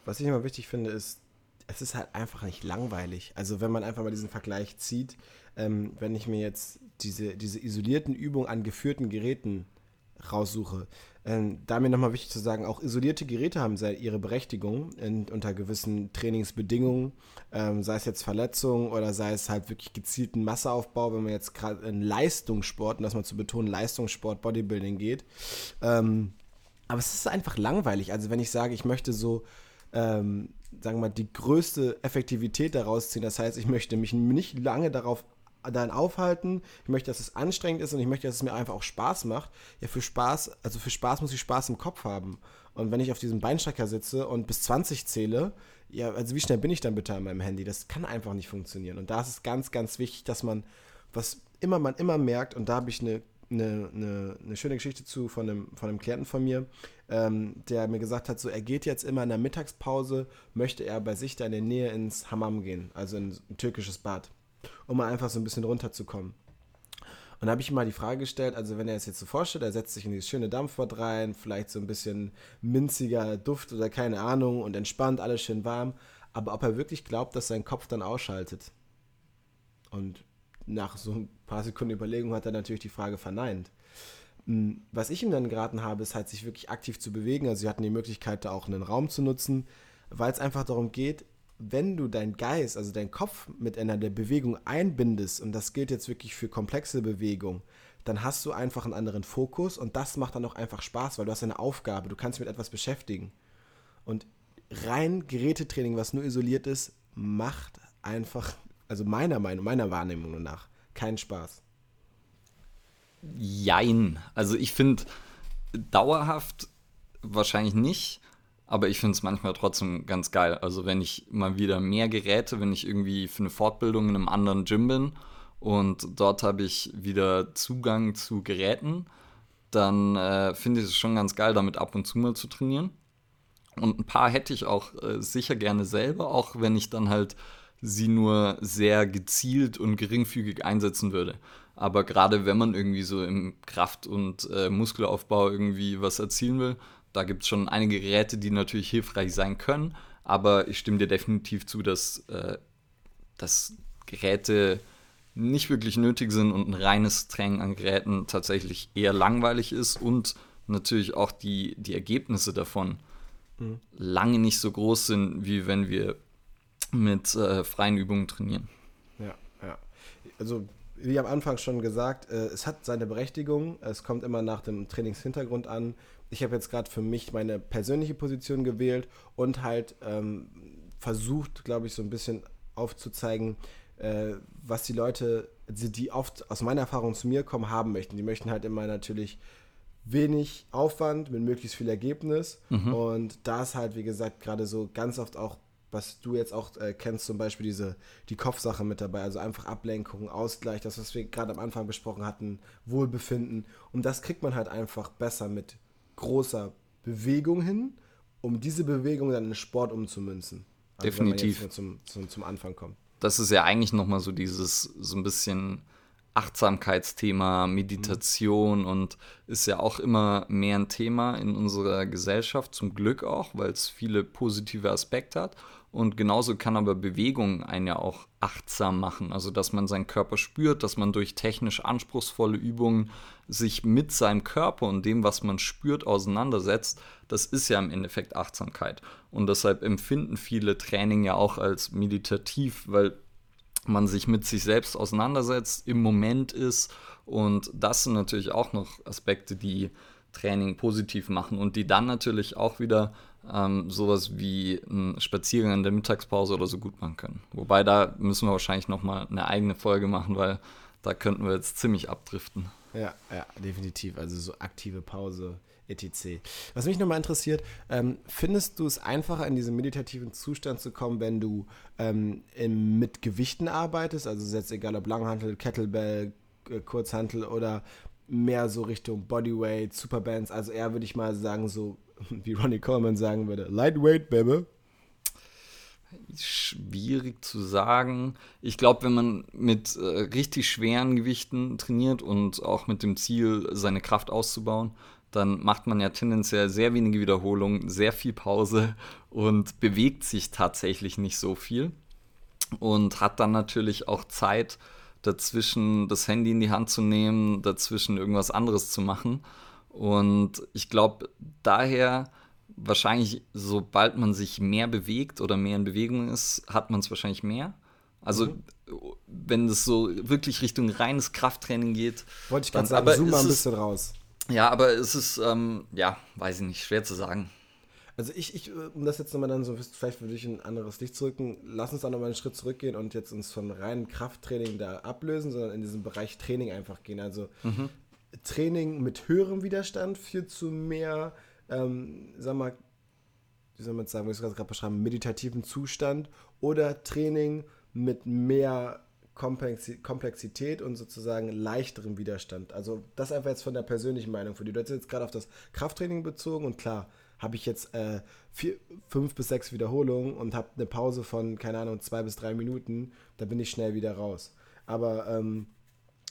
Was ich immer wichtig finde, ist, es ist halt einfach nicht langweilig. Also wenn man einfach mal diesen Vergleich zieht, ähm, wenn ich mir jetzt diese, diese isolierten Übungen an geführten Geräten raussuche, ähm, da mir nochmal wichtig zu sagen, auch isolierte Geräte haben ihre Berechtigung in, unter gewissen Trainingsbedingungen, ähm, sei es jetzt Verletzungen oder sei es halt wirklich gezielten Masseaufbau, wenn man jetzt gerade in Leistungssport, und das mal zu betonen, Leistungssport, Bodybuilding geht. Ähm, aber es ist einfach langweilig. Also wenn ich sage, ich möchte so, ähm, sagen wir mal, die größte Effektivität daraus ziehen, das heißt, ich möchte mich nicht lange darauf dann aufhalten. Ich möchte, dass es anstrengend ist und ich möchte, dass es mir einfach auch Spaß macht. Ja, für Spaß, also für Spaß muss ich Spaß im Kopf haben. Und wenn ich auf diesem Beinstrecker sitze und bis 20 zähle, ja, also wie schnell bin ich dann bitte an meinem Handy? Das kann einfach nicht funktionieren. Und da ist es ganz, ganz wichtig, dass man, was immer man immer merkt, und da habe ich eine, eine, eine, eine, schöne Geschichte zu von einem, von einem Klienten von mir, ähm, der mir gesagt hat, so er geht jetzt immer in der Mittagspause, möchte er bei sich da in der Nähe ins Hammam gehen, also in ein türkisches Bad um mal einfach so ein bisschen runterzukommen. Und da habe ich ihm mal die Frage gestellt, also wenn er es jetzt so vorstellt, er setzt sich in dieses schöne Dampfbad rein, vielleicht so ein bisschen minziger Duft oder keine Ahnung und entspannt, alles schön warm, aber ob er wirklich glaubt, dass sein Kopf dann ausschaltet. Und nach so ein paar Sekunden Überlegung hat er natürlich die Frage verneint. Hm, was ich ihm dann geraten habe, ist halt, sich wirklich aktiv zu bewegen. Also sie hatten die Möglichkeit, da auch einen Raum zu nutzen, weil es einfach darum geht, wenn du deinen Geist, also deinen Kopf mit einer der Bewegung einbindest, und das gilt jetzt wirklich für komplexe Bewegungen, dann hast du einfach einen anderen Fokus und das macht dann auch einfach Spaß, weil du hast eine Aufgabe, du kannst dich mit etwas beschäftigen. Und rein Gerätetraining, was nur isoliert ist, macht einfach, also meiner Meinung, meiner Wahrnehmung nach, keinen Spaß. Jein. Also ich finde dauerhaft wahrscheinlich nicht. Aber ich finde es manchmal trotzdem ganz geil. Also wenn ich mal wieder mehr Geräte, wenn ich irgendwie für eine Fortbildung in einem anderen Gym bin und dort habe ich wieder Zugang zu Geräten, dann äh, finde ich es schon ganz geil, damit ab und zu mal zu trainieren. Und ein paar hätte ich auch äh, sicher gerne selber, auch wenn ich dann halt sie nur sehr gezielt und geringfügig einsetzen würde. Aber gerade wenn man irgendwie so im Kraft- und äh, Muskelaufbau irgendwie was erzielen will, da gibt es schon einige Geräte, die natürlich hilfreich sein können, aber ich stimme dir definitiv zu, dass, äh, dass Geräte nicht wirklich nötig sind und ein reines Training an Geräten tatsächlich eher langweilig ist und natürlich auch die, die Ergebnisse davon mhm. lange nicht so groß sind, wie wenn wir mit äh, freien Übungen trainieren. Ja, ja. Also wie am Anfang schon gesagt, äh, es hat seine Berechtigung. Es kommt immer nach dem Trainingshintergrund an ich habe jetzt gerade für mich meine persönliche Position gewählt und halt ähm, versucht, glaube ich, so ein bisschen aufzuzeigen, äh, was die Leute, die oft aus meiner Erfahrung zu mir kommen, haben möchten. Die möchten halt immer natürlich wenig Aufwand mit möglichst viel Ergebnis. Mhm. Und da ist halt, wie gesagt, gerade so ganz oft auch, was du jetzt auch äh, kennst, zum Beispiel diese, die Kopfsache mit dabei. Also einfach Ablenkung, Ausgleich, das, was wir gerade am Anfang besprochen hatten, Wohlbefinden. Und das kriegt man halt einfach besser mit großer Bewegung hin, um diese Bewegung dann in Sport umzumünzen. Also Definitiv. zum, zum, zum Anfang kommt. Das ist ja eigentlich nochmal so dieses, so ein bisschen Achtsamkeitsthema, Meditation mhm. und ist ja auch immer mehr ein Thema in unserer Gesellschaft, zum Glück auch, weil es viele positive Aspekte hat. Und genauso kann aber Bewegung einen ja auch achtsam machen. Also, dass man seinen Körper spürt, dass man durch technisch anspruchsvolle Übungen sich mit seinem Körper und dem, was man spürt, auseinandersetzt. Das ist ja im Endeffekt Achtsamkeit. Und deshalb empfinden viele Training ja auch als meditativ, weil man sich mit sich selbst auseinandersetzt, im Moment ist. Und das sind natürlich auch noch Aspekte, die Training positiv machen und die dann natürlich auch wieder ähm, sowas wie ein Spaziergang in der Mittagspause oder so gut machen können. Wobei da müssen wir wahrscheinlich nochmal eine eigene Folge machen, weil da könnten wir jetzt ziemlich abdriften. Ja, ja, definitiv. Also so aktive Pause, etc. Was mich nochmal interessiert, ähm, findest du es einfacher, in diesen meditativen Zustand zu kommen, wenn du ähm, in, mit Gewichten arbeitest? Also jetzt egal ob Langhantel, Kettlebell, Kurzhantel oder mehr so Richtung Bodyweight, Superbands, also eher würde ich mal sagen, so wie Ronnie Coleman sagen würde, Lightweight, Baby. Schwierig zu sagen. Ich glaube, wenn man mit äh, richtig schweren Gewichten trainiert und auch mit dem Ziel, seine Kraft auszubauen, dann macht man ja tendenziell sehr wenige Wiederholungen, sehr viel Pause und bewegt sich tatsächlich nicht so viel. Und hat dann natürlich auch Zeit, dazwischen das Handy in die Hand zu nehmen, dazwischen irgendwas anderes zu machen. Und ich glaube, daher wahrscheinlich, sobald man sich mehr bewegt oder mehr in Bewegung ist, hat man es wahrscheinlich mehr. Also, mhm. wenn es so wirklich Richtung reines Krafttraining geht. Wollte ich gerade sagen, zoom mal ein bisschen raus. Ja, aber es ist, ähm, ja, weiß ich nicht, schwer zu sagen. Also ich, ich, um das jetzt nochmal dann so, vielleicht würde ich ein anderes Licht zurücken, lass uns da nochmal einen Schritt zurückgehen und jetzt uns von reinem Krafttraining da ablösen, sondern in diesen Bereich Training einfach gehen. Also mhm. Training mit höherem Widerstand führt zu mehr, ähm, sag mal, wie soll man jetzt sagen, wie ich es gerade beschreiben, meditativen Zustand oder Training mit mehr Komplexität und sozusagen leichterem Widerstand. Also das einfach jetzt von der persönlichen Meinung für dich. Du hast jetzt gerade auf das Krafttraining bezogen und klar, habe ich jetzt äh, vier, fünf bis sechs Wiederholungen und habe eine Pause von, keine Ahnung, zwei bis drei Minuten, da bin ich schnell wieder raus. Aber ähm,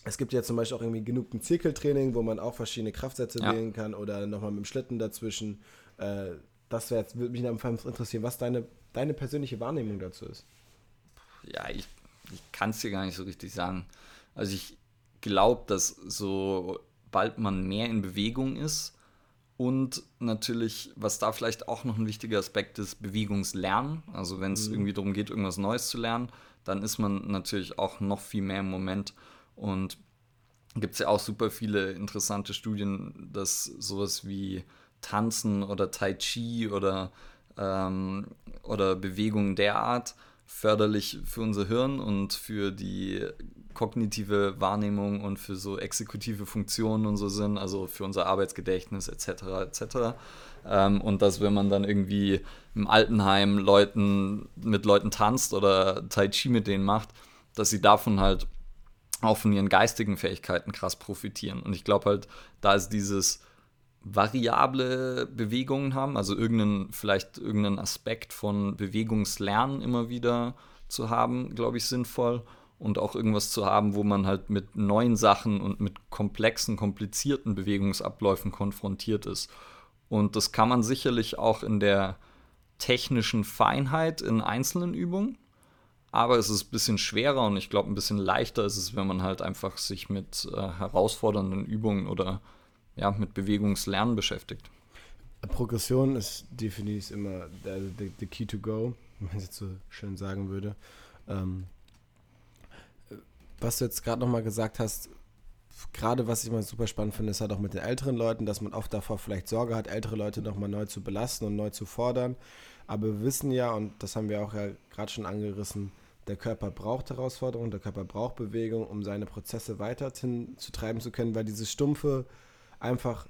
es gibt ja zum Beispiel auch irgendwie genug ein Zirkeltraining, wo man auch verschiedene Kraftsätze ja. wählen kann oder nochmal mit dem Schlitten dazwischen. Äh, das jetzt, würde mich einfach interessieren, was deine, deine persönliche Wahrnehmung dazu ist. Ja, ich, ich kann es dir gar nicht so richtig sagen. Also ich glaube, dass sobald man mehr in Bewegung ist, und natürlich, was da vielleicht auch noch ein wichtiger Aspekt ist, Bewegungslernen. Also wenn es mhm. irgendwie darum geht, irgendwas Neues zu lernen, dann ist man natürlich auch noch viel mehr im Moment. Und gibt es ja auch super viele interessante Studien, dass sowas wie Tanzen oder Tai Chi oder, ähm, oder Bewegungen derart förderlich für unser Hirn und für die kognitive Wahrnehmung und für so exekutive Funktionen und so sind, also für unser Arbeitsgedächtnis etc. etc. Ähm, und dass wenn man dann irgendwie im Altenheim Leuten mit Leuten tanzt oder Tai Chi mit denen macht, dass sie davon halt auch von ihren geistigen Fähigkeiten krass profitieren. Und ich glaube halt, da ist dieses variable Bewegungen haben, also irgendeinen, vielleicht irgendeinen Aspekt von Bewegungslernen immer wieder zu haben, glaube ich, sinnvoll und auch irgendwas zu haben, wo man halt mit neuen Sachen und mit komplexen, komplizierten Bewegungsabläufen konfrontiert ist. Und das kann man sicherlich auch in der technischen Feinheit in einzelnen Übungen, aber es ist ein bisschen schwerer und ich glaube ein bisschen leichter ist es, wenn man halt einfach sich mit äh, herausfordernden Übungen oder ja, mit Bewegungslernen beschäftigt. Progression ist definitiv immer der, key to go, wenn man es jetzt so schön sagen würde. Ähm, was du jetzt gerade nochmal gesagt hast, gerade was ich mal super spannend finde, ist halt auch mit den älteren Leuten, dass man oft davor vielleicht Sorge hat, ältere Leute nochmal neu zu belasten und neu zu fordern. Aber wir wissen ja, und das haben wir auch ja gerade schon angerissen, der Körper braucht Herausforderungen, der Körper braucht Bewegung, um seine Prozesse weiterhin zu treiben zu können, weil dieses stumpfe, einfach,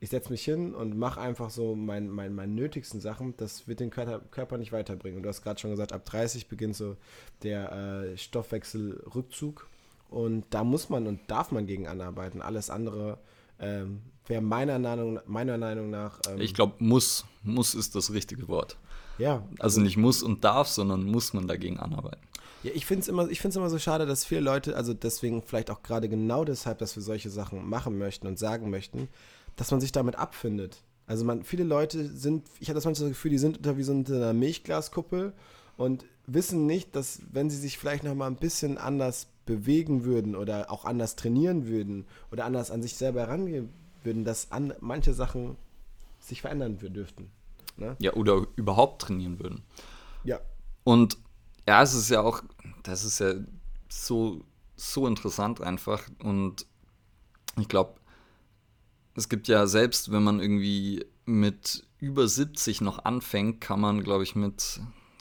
ich setze mich hin und mache einfach so mein, mein, meine nötigsten Sachen, das wird den Körper, Körper nicht weiterbringen. Und du hast gerade schon gesagt, ab 30 beginnt so der äh, Stoffwechselrückzug und da muss man und darf man gegen anarbeiten. Alles andere ähm, wäre meiner Meinung, meiner Meinung nach. Ähm, ich glaube, muss. Muss ist das richtige Wort. Ja. Also nicht muss und darf, sondern muss man dagegen anarbeiten. Ja, ich finde es immer, immer so schade, dass viele Leute, also deswegen vielleicht auch gerade genau deshalb, dass wir solche Sachen machen möchten und sagen möchten, dass man sich damit abfindet. Also man, viele Leute sind, ich habe das manchmal das Gefühl, die sind unter wie so einer Milchglaskuppel und wissen nicht, dass wenn sie sich vielleicht noch mal ein bisschen anders bewegen würden oder auch anders trainieren würden oder anders an sich selber herangehen würden, dass an manche Sachen sich verändern dürften. Ne? Ja, oder überhaupt trainieren würden. Ja. Und ja, es ist ja auch, das ist ja so, so interessant einfach. Und ich glaube, es gibt ja selbst, wenn man irgendwie mit über 70 noch anfängt, kann man, glaube ich, mit,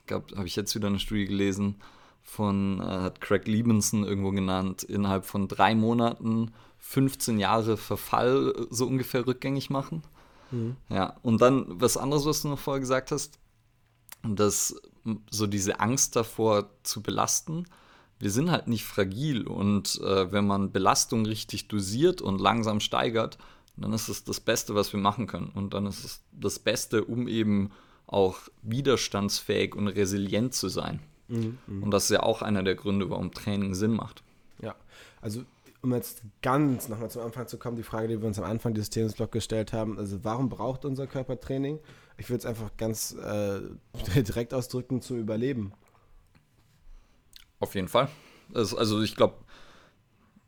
habe ich jetzt wieder eine Studie gelesen, von, äh, hat Craig Liebenson irgendwo genannt, innerhalb von drei Monaten 15 Jahre Verfall äh, so ungefähr rückgängig machen. Mhm. Ja, und dann was anderes, was du noch vorher gesagt hast, dass so diese Angst davor zu belasten, wir sind halt nicht fragil und äh, wenn man Belastung richtig dosiert und langsam steigert, dann ist es das Beste, was wir machen können. Und dann ist es das Beste, um eben auch widerstandsfähig und resilient zu sein. Mhm, mhm. und das ist ja auch einer der Gründe, warum Training Sinn macht. Ja, also um jetzt ganz nochmal zum Anfang zu kommen, die Frage, die wir uns am Anfang dieses Trainingsblock gestellt haben, also warum braucht unser Körper Training? Ich würde es einfach ganz äh, direkt ausdrücken, zum Überleben. Auf jeden Fall. Also ich glaube,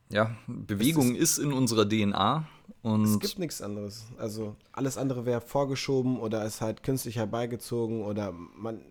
ja, Bewegung ist, ist, in unserer DNA. Und es gibt nichts anderes. Also alles andere wäre vorgeschoben oder ist halt künstlich herbeigezogen oder man.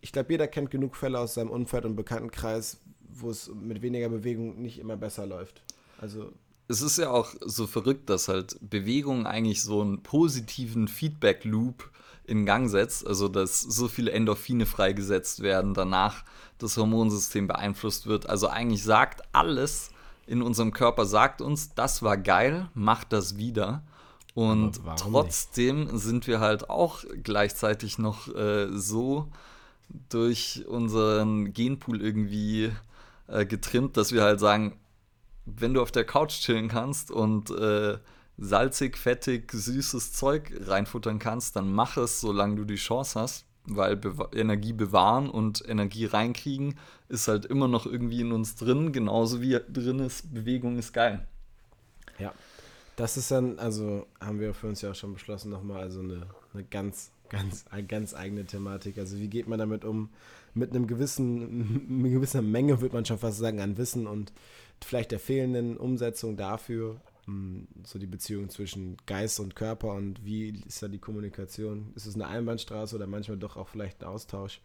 Ich glaube, jeder kennt genug Fälle aus seinem Umfeld und Bekanntenkreis, wo es mit weniger Bewegung nicht immer besser läuft. Also es ist ja auch so verrückt, dass halt Bewegung eigentlich so einen positiven Feedback-Loop in Gang setzt, also dass so viele Endorphine freigesetzt werden, danach das Hormonsystem beeinflusst wird. Also eigentlich sagt alles in unserem Körper, sagt uns, das war geil, mach das wieder. Und trotzdem nicht? sind wir halt auch gleichzeitig noch äh, so durch unseren Genpool irgendwie äh, getrimmt, dass wir halt sagen, wenn du auf der Couch chillen kannst und äh, salzig, fettig, süßes Zeug reinfuttern kannst, dann mach es, solange du die Chance hast, weil Be Energie bewahren und Energie reinkriegen ist halt immer noch irgendwie in uns drin, genauso wie drin ist, Bewegung ist geil. Ja, das ist dann, also haben wir für uns ja auch schon beschlossen, nochmal also eine, eine ganz, ganz, eine ganz eigene Thematik. Also wie geht man damit um? Mit einem gewissen, mit gewisser Menge, würde man schon fast sagen, an Wissen und vielleicht der fehlenden Umsetzung dafür, so die Beziehung zwischen Geist und Körper und wie ist da die Kommunikation? Ist es eine Einbahnstraße oder manchmal doch auch vielleicht ein Austausch?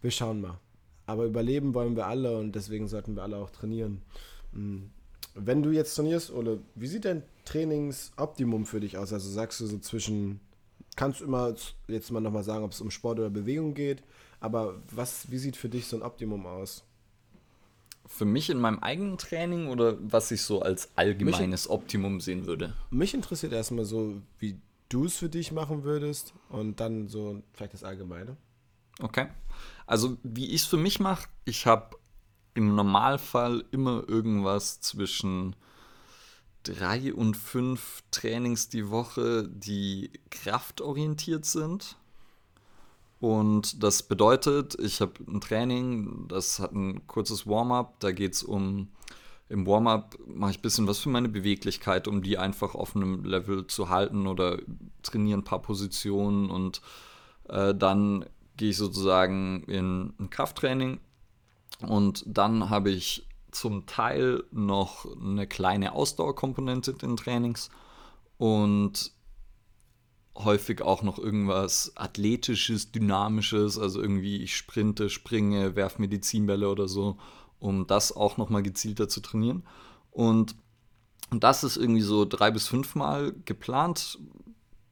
Wir schauen mal. Aber überleben wollen wir alle und deswegen sollten wir alle auch trainieren. Hm, wenn du jetzt trainierst, Ole, wie sieht dein Trainingsoptimum für dich aus? Also sagst du so zwischen, kannst du immer jetzt mal nochmal sagen, ob es um Sport oder Bewegung geht, aber was, wie sieht für dich so ein Optimum aus? Für mich in meinem eigenen Training oder was ich so als allgemeines mich, Optimum sehen würde? Mich interessiert erstmal so, wie du es für dich machen würdest und dann so vielleicht das Allgemeine. Okay. Also, wie ich es für mich mache, ich habe im Normalfall immer irgendwas zwischen drei und fünf Trainings die Woche, die kraftorientiert sind. Und das bedeutet, ich habe ein Training, das hat ein kurzes Warm-up, da geht es um, im Warm-up mache ich ein bisschen was für meine Beweglichkeit, um die einfach auf einem Level zu halten oder trainiere ein paar Positionen und äh, dann gehe ich sozusagen in ein Krafttraining. Und dann habe ich zum Teil noch eine kleine Ausdauerkomponente in den Trainings. Und häufig auch noch irgendwas Athletisches, Dynamisches, also irgendwie ich sprinte, springe, werfe Medizinbälle oder so, um das auch nochmal gezielter zu trainieren. Und das ist irgendwie so drei bis fünfmal geplant.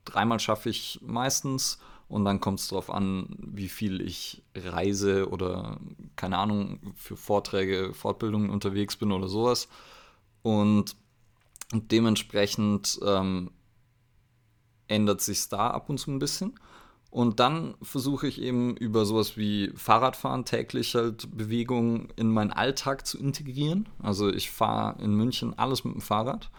Dreimal schaffe ich meistens und dann kommt es darauf an, wie viel ich reise oder keine Ahnung, für Vorträge, Fortbildungen unterwegs bin oder sowas. Und dementsprechend ähm, ändert sich da ab und zu ein bisschen. Und dann versuche ich eben über sowas wie Fahrradfahren täglich halt Bewegung in meinen Alltag zu integrieren. Also ich fahre in München alles mit dem Fahrrad.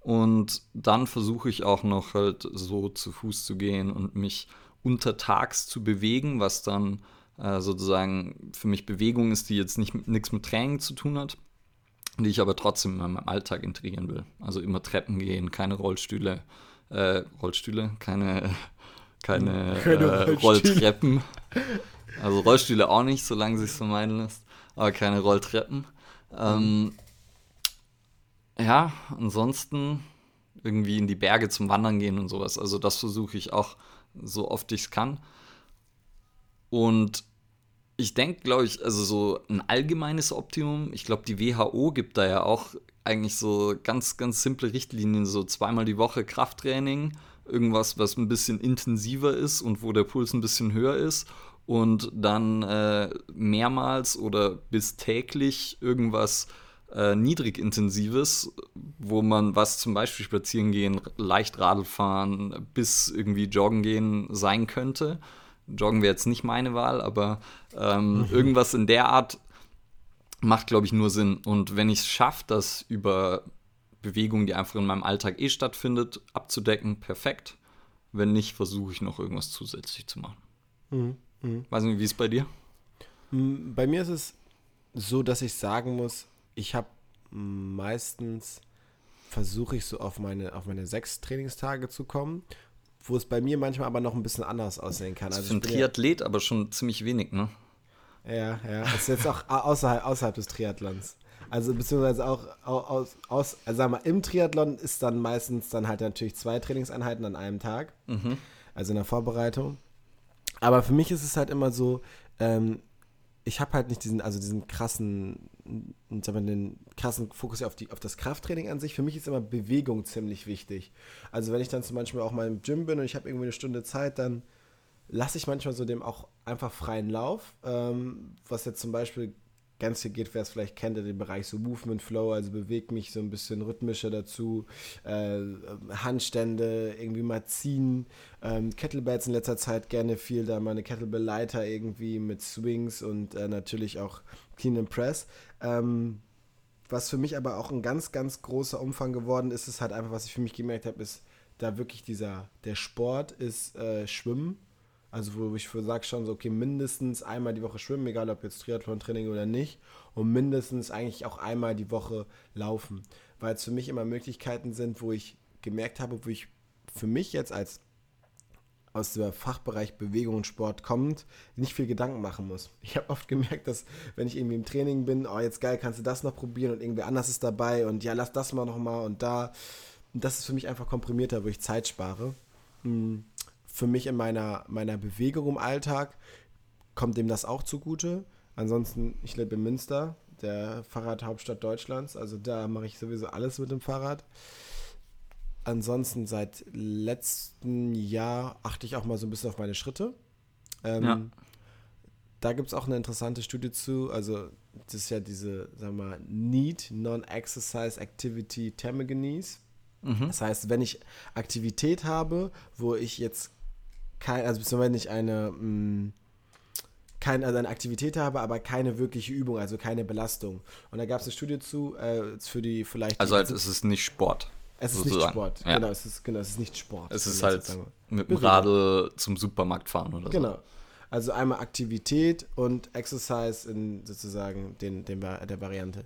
Und dann versuche ich auch noch halt so zu Fuß zu gehen und mich untertags zu bewegen, was dann äh, sozusagen für mich Bewegung ist, die jetzt nicht nichts mit Training zu tun hat, die ich aber trotzdem in meinem Alltag integrieren will. Also immer Treppen gehen, keine Rollstühle, äh, Rollstühle, keine, keine, keine äh, Rolltreppen. Also Rollstühle auch nicht, solange sich vermeiden lässt, aber keine Rolltreppen. Ähm, ja, ansonsten irgendwie in die Berge zum Wandern gehen und sowas. Also das versuche ich auch so oft ich es kann. Und ich denke, glaube ich, also so ein allgemeines Optimum, ich glaube, die WHO gibt da ja auch eigentlich so ganz, ganz simple Richtlinien, so zweimal die Woche Krafttraining, irgendwas, was ein bisschen intensiver ist und wo der Puls ein bisschen höher ist und dann äh, mehrmals oder bis täglich irgendwas äh, niedrigintensives, wo man was zum Beispiel spazieren gehen, leicht Radl fahren, bis irgendwie joggen gehen sein könnte. Joggen wäre jetzt nicht meine Wahl, aber ähm, mhm. irgendwas in der Art macht, glaube ich, nur Sinn. Und wenn ich es schaffe, das über Bewegung, die einfach in meinem Alltag eh stattfindet, abzudecken, perfekt. Wenn nicht, versuche ich noch irgendwas zusätzlich zu machen. Mhm. Mhm. Weiß nicht, wie ist es bei dir? Bei mir ist es so, dass ich sagen muss, ich habe meistens versuche ich so auf meine, auf meine sechs Trainingstage zu kommen, wo es bei mir manchmal aber noch ein bisschen anders aussehen kann. Also für ein Triathlet ja, aber schon ziemlich wenig, ne? Ja, ja. Das ist jetzt auch außerhalb, außerhalb des Triathlons. Also beziehungsweise auch aus, aus also sag mal, im Triathlon ist dann meistens dann halt natürlich zwei Trainingseinheiten an einem Tag. Mhm. Also in der Vorbereitung. Aber für mich ist es halt immer so, ähm, ich habe halt nicht diesen, also diesen krassen, sag mal, den krassen Fokus auf, die, auf das Krafttraining an sich. Für mich ist immer Bewegung ziemlich wichtig. Also wenn ich dann zum Beispiel auch mal im Gym bin und ich habe irgendwie eine Stunde Zeit, dann lasse ich manchmal so dem auch einfach freien Lauf. Ähm, was jetzt zum Beispiel ganz viel geht, wer es vielleicht kennt, den Bereich so Movement Flow, also bewegt mich so ein bisschen rhythmischer dazu, äh, Handstände irgendwie mal ziehen, ähm, Kettlebells in letzter Zeit gerne viel, da meine Kettlebell-Leiter irgendwie mit Swings und äh, natürlich auch Clean and Press. Ähm, was für mich aber auch ein ganz, ganz großer Umfang geworden ist, ist halt einfach, was ich für mich gemerkt habe, ist da wirklich dieser, der Sport ist äh, Schwimmen also wo ich sage schon so, okay, mindestens einmal die Woche schwimmen, egal ob jetzt Triathlon-Training oder nicht. Und mindestens eigentlich auch einmal die Woche laufen. Weil es für mich immer Möglichkeiten sind, wo ich gemerkt habe, wo ich für mich jetzt als aus dem Fachbereich Bewegung und Sport kommt, nicht viel Gedanken machen muss. Ich habe oft gemerkt, dass wenn ich irgendwie im Training bin, oh jetzt geil, kannst du das noch probieren und irgendwer anders ist dabei und ja, lass das mal nochmal und da. Und das ist für mich einfach komprimierter, wo ich Zeit spare. Hm für mich in meiner, meiner Bewegung im Alltag kommt dem das auch zugute. Ansonsten, ich lebe in Münster, der Fahrradhauptstadt Deutschlands. Also da mache ich sowieso alles mit dem Fahrrad. Ansonsten seit letztem Jahr achte ich auch mal so ein bisschen auf meine Schritte. Ähm, ja. Da gibt es auch eine interessante Studie zu. Also, das ist ja diese, sagen wir mal, NEAT, Non-Exercise Activity Thermogenes. Mhm. Das heißt, wenn ich Aktivität habe, wo ich jetzt kein, also beziehungsweise nicht eine, mh, mm, kein, also eine Aktivität habe, aber keine wirkliche Übung, also keine Belastung. Und da gab es eine Studie zu, äh, für die vielleicht. Also, als es ist nicht Sport. Es ist sozusagen. nicht Sport, ja. genau, es ist, genau, es ist nicht Sport. Es ist halt mit dem Rade zum Supermarkt fahren oder so. Genau. Also einmal Aktivität und Exercise in sozusagen den, den, der Variante.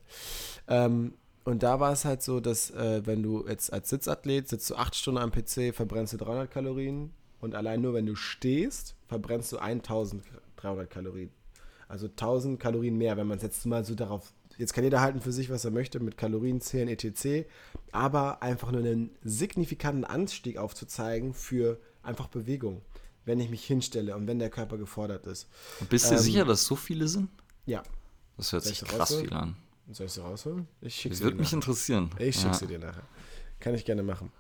Ähm, und da war es halt so, dass äh, wenn du jetzt als Sitzathlet sitzt du acht Stunden am PC, verbrennst du 300 Kalorien und allein nur wenn du stehst, verbrennst du 1300 Kalorien. Also 1000 Kalorien mehr, wenn man es jetzt mal so darauf. Jetzt kann jeder halten für sich, was er möchte, mit Kalorien zählen, etc. Aber einfach nur einen signifikanten Anstieg aufzuzeigen für einfach Bewegung, wenn ich mich hinstelle und wenn der Körper gefordert ist. Bist du ähm, sicher, dass so viele sind? Ja. Das hört sich krass viel an. Soll ich sie rausholen? Ich schicke sie dir. Würde mich interessieren. Ich schicke ja. sie dir nachher. Kann ich gerne machen.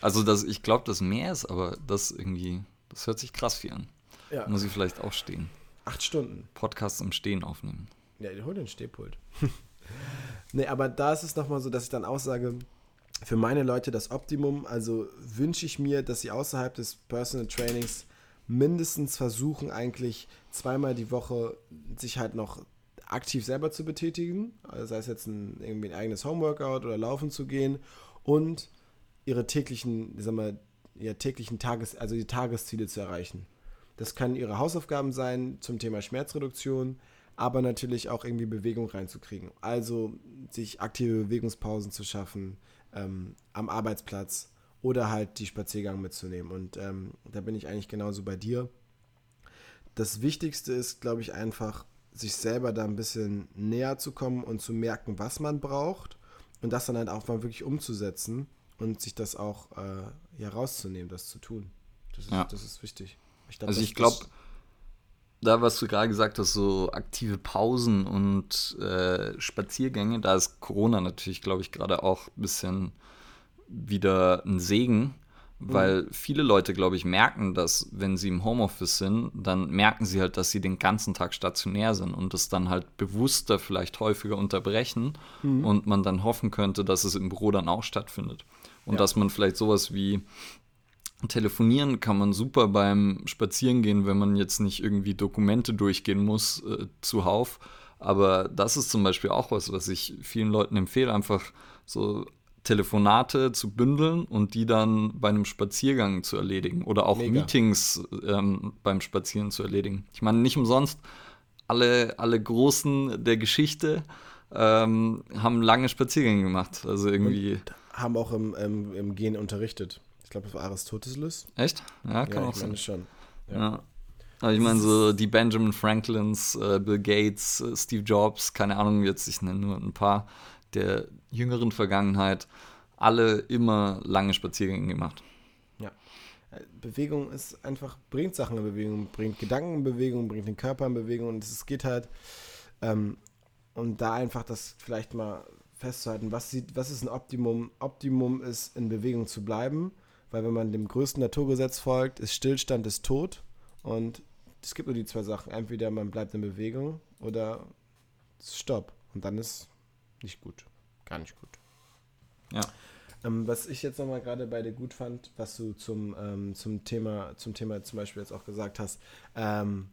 Also das, ich glaube, dass mehr ist, aber das irgendwie, das hört sich krass viel an. Ja. Muss ich vielleicht auch stehen. Acht Stunden. Podcast im Stehen aufnehmen. Ja, hol den Stehpult. nee, aber da ist es nochmal so, dass ich dann auch sage, für meine Leute das Optimum, also wünsche ich mir, dass sie außerhalb des Personal Trainings mindestens versuchen, eigentlich zweimal die Woche sich halt noch aktiv selber zu betätigen, also sei es jetzt ein, irgendwie ein eigenes Homeworkout oder laufen zu gehen und ihre täglichen, sag mal, ihr täglichen Tages, also die Tagesziele zu erreichen. Das können ihre Hausaufgaben sein zum Thema Schmerzreduktion, aber natürlich auch irgendwie Bewegung reinzukriegen. Also sich aktive Bewegungspausen zu schaffen ähm, am Arbeitsplatz oder halt die Spaziergang mitzunehmen. Und ähm, da bin ich eigentlich genauso bei dir. Das Wichtigste ist, glaube ich, einfach, sich selber da ein bisschen näher zu kommen und zu merken, was man braucht und das dann halt auch mal wirklich umzusetzen und sich das auch äh, ja, rauszunehmen, das zu tun. Das ist, ja. das ist wichtig. Ich glaub, also ich glaube, da, was du gerade gesagt hast, so aktive Pausen und äh, Spaziergänge, da ist Corona natürlich, glaube ich, gerade auch ein bisschen wieder ein Segen, weil mhm. viele Leute, glaube ich, merken, dass wenn sie im Homeoffice sind, dann merken sie halt, dass sie den ganzen Tag stationär sind und das dann halt bewusster vielleicht häufiger unterbrechen mhm. und man dann hoffen könnte, dass es im Büro dann auch stattfindet. Und ja. dass man vielleicht sowas wie telefonieren kann man super beim Spazierengehen, wenn man jetzt nicht irgendwie Dokumente durchgehen muss äh, zuhauf. Aber das ist zum Beispiel auch was, was ich vielen Leuten empfehle, einfach so Telefonate zu bündeln und die dann bei einem Spaziergang zu erledigen oder auch Mega. Meetings ähm, beim Spazieren zu erledigen. Ich meine, nicht umsonst, alle, alle Großen der Geschichte ähm, haben lange Spaziergänge gemacht. Also irgendwie. Und haben auch im, im, im Gehen unterrichtet. Ich glaube, das war Aristoteles. Echt? Ja, kann ja, auch sein. schon. Ja. ja. Aber ich meine, so die Benjamin Franklins, äh, Bill Gates, äh, Steve Jobs, keine Ahnung, jetzt ich nenne nur ein paar der jüngeren Vergangenheit, alle immer lange Spaziergänge gemacht. Ja. Äh, Bewegung ist einfach, bringt Sachen in Bewegung, bringt Gedanken in Bewegung, bringt den Körper in Bewegung und es geht halt, ähm, und da einfach das vielleicht mal festzuhalten, was, sieht, was ist ein Optimum? Optimum ist, in Bewegung zu bleiben, weil wenn man dem größten Naturgesetz folgt, ist Stillstand ist tot und es gibt nur die zwei Sachen. Entweder man bleibt in Bewegung oder Stopp. Und dann ist nicht gut. Gar nicht gut. Ja. Ähm, was ich jetzt nochmal gerade bei dir gut fand, was du zum, ähm, zum, Thema, zum Thema zum Beispiel jetzt auch gesagt hast, ähm,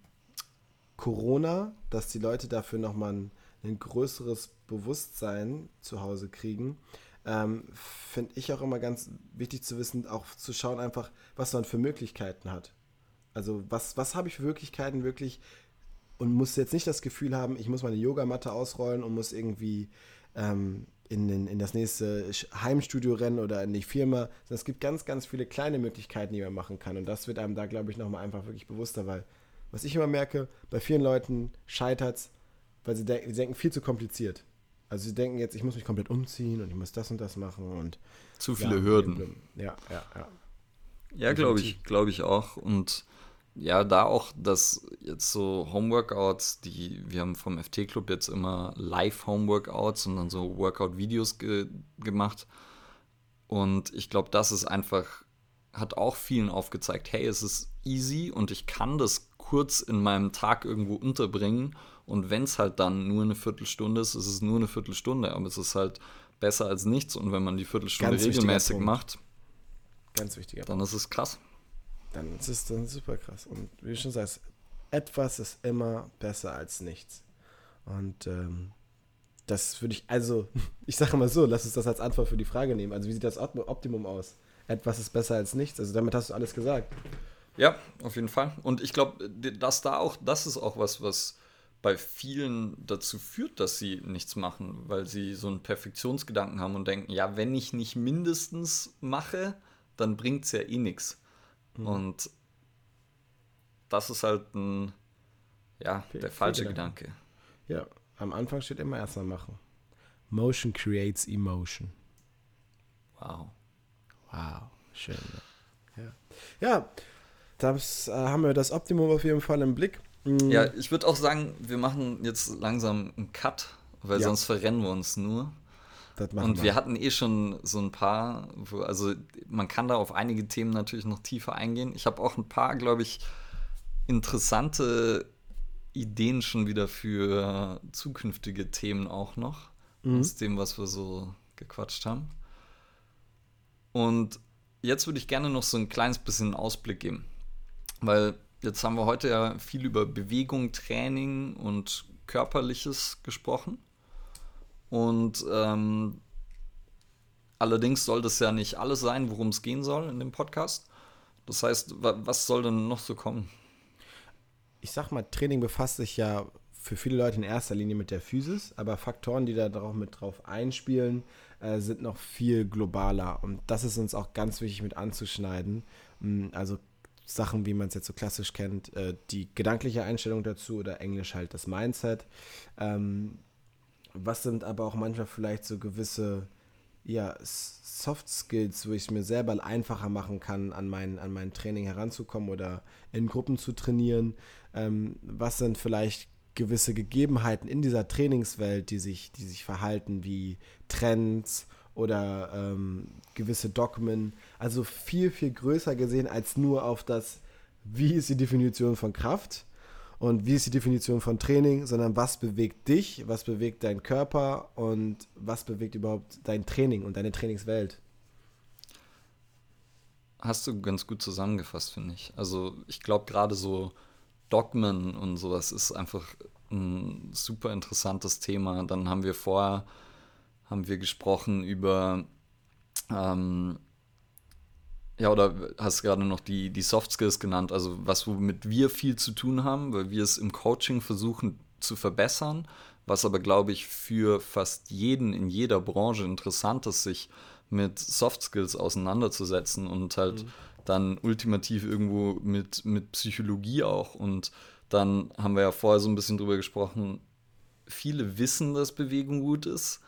Corona, dass die Leute dafür nochmal ein, ein größeres Bewusstsein zu Hause kriegen, ähm, finde ich auch immer ganz wichtig zu wissen, auch zu schauen einfach, was man für Möglichkeiten hat. Also was, was habe ich für Möglichkeiten wirklich und muss jetzt nicht das Gefühl haben, ich muss meine Yogamatte ausrollen und muss irgendwie ähm, in, den, in das nächste Heimstudio rennen oder in die Firma. Es gibt ganz, ganz viele kleine Möglichkeiten, die man machen kann. Und das wird einem da, glaube ich, nochmal einfach wirklich bewusster, weil was ich immer merke, bei vielen Leuten scheitert es, weil sie, de sie denken viel zu kompliziert. Also sie denken jetzt, ich muss mich komplett umziehen und ich muss das und das machen und zu viele ja, Hürden. Ja, ja, ja. Ja, glaube ich, glaube ich auch. Und ja, da auch, dass jetzt so Homeworkouts, die wir haben vom FT-Club jetzt immer Live-Homeworkouts und dann so Workout-Videos ge gemacht. Und ich glaube, das ist einfach, hat auch vielen aufgezeigt, hey, es ist easy und ich kann das kurz in meinem Tag irgendwo unterbringen. Und wenn es halt dann nur eine Viertelstunde ist, ist es nur eine Viertelstunde, aber es ist halt besser als nichts. Und wenn man die Viertelstunde Ganz regelmäßig macht, Ganz wichtiger dann ist es krass dann ist es dann super krass. Und wie du schon sagst, etwas ist immer besser als nichts. Und ähm, das würde ich, also, ich sage mal so, lass uns das als Antwort für die Frage nehmen. Also, wie sieht das Optimum aus? Etwas ist besser als nichts. Also, damit hast du alles gesagt. Ja, auf jeden Fall. Und ich glaube, dass da auch, das ist auch was, was bei vielen dazu führt, dass sie nichts machen, weil sie so einen Perfektionsgedanken haben und denken, ja, wenn ich nicht mindestens mache, dann bringt es ja eh nichts. Mhm. Und das ist halt ein, ja, Fe der falsche Gedanke. Ja, am Anfang steht immer erstmal machen. Motion creates emotion. Wow. Wow, schön. Ne? Ja, ja das äh, haben wir das Optimum auf jeden Fall im Blick. Mhm. Ja, ich würde auch sagen, wir machen jetzt langsam einen Cut, weil ja. sonst verrennen wir uns nur und wir. wir hatten eh schon so ein paar, wo, also man kann da auf einige Themen natürlich noch tiefer eingehen. Ich habe auch ein paar, glaube ich, interessante Ideen schon wieder für zukünftige Themen auch noch, mhm. aus dem, was wir so gequatscht haben. Und jetzt würde ich gerne noch so ein kleines bisschen Ausblick geben, weil jetzt haben wir heute ja viel über Bewegung, Training und Körperliches gesprochen. Und ähm, allerdings soll das ja nicht alles sein, worum es gehen soll in dem Podcast. Das heißt, was soll denn noch so kommen? Ich sag mal, Training befasst sich ja für viele Leute in erster Linie mit der Physis, aber Faktoren, die da drauf mit drauf einspielen, äh, sind noch viel globaler. Und das ist uns auch ganz wichtig mit anzuschneiden. Hm, also Sachen, wie man es jetzt so klassisch kennt, äh, die gedankliche Einstellung dazu oder Englisch halt das Mindset. Ähm, was sind aber auch manchmal vielleicht so gewisse ja, Soft Skills, wo ich es mir selber einfacher machen kann, an mein, an mein Training heranzukommen oder in Gruppen zu trainieren? Ähm, was sind vielleicht gewisse Gegebenheiten in dieser Trainingswelt, die sich, die sich verhalten, wie Trends oder ähm, gewisse Dogmen? Also viel, viel größer gesehen als nur auf das, wie ist die Definition von Kraft, und wie ist die Definition von Training, sondern was bewegt dich, was bewegt deinen Körper und was bewegt überhaupt dein Training und deine Trainingswelt. Hast du ganz gut zusammengefasst, finde ich. Also ich glaube gerade so Dogmen und sowas ist einfach ein super interessantes Thema. Dann haben wir vorher haben wir gesprochen über ähm, ja, oder hast gerade noch die, die Soft Skills genannt, also was womit wir viel zu tun haben, weil wir es im Coaching versuchen zu verbessern, was aber, glaube ich, für fast jeden in jeder Branche interessant ist, sich mit Soft Skills auseinanderzusetzen und halt mhm. dann ultimativ irgendwo mit, mit Psychologie auch. Und dann haben wir ja vorher so ein bisschen drüber gesprochen, viele wissen, dass Bewegung gut ist,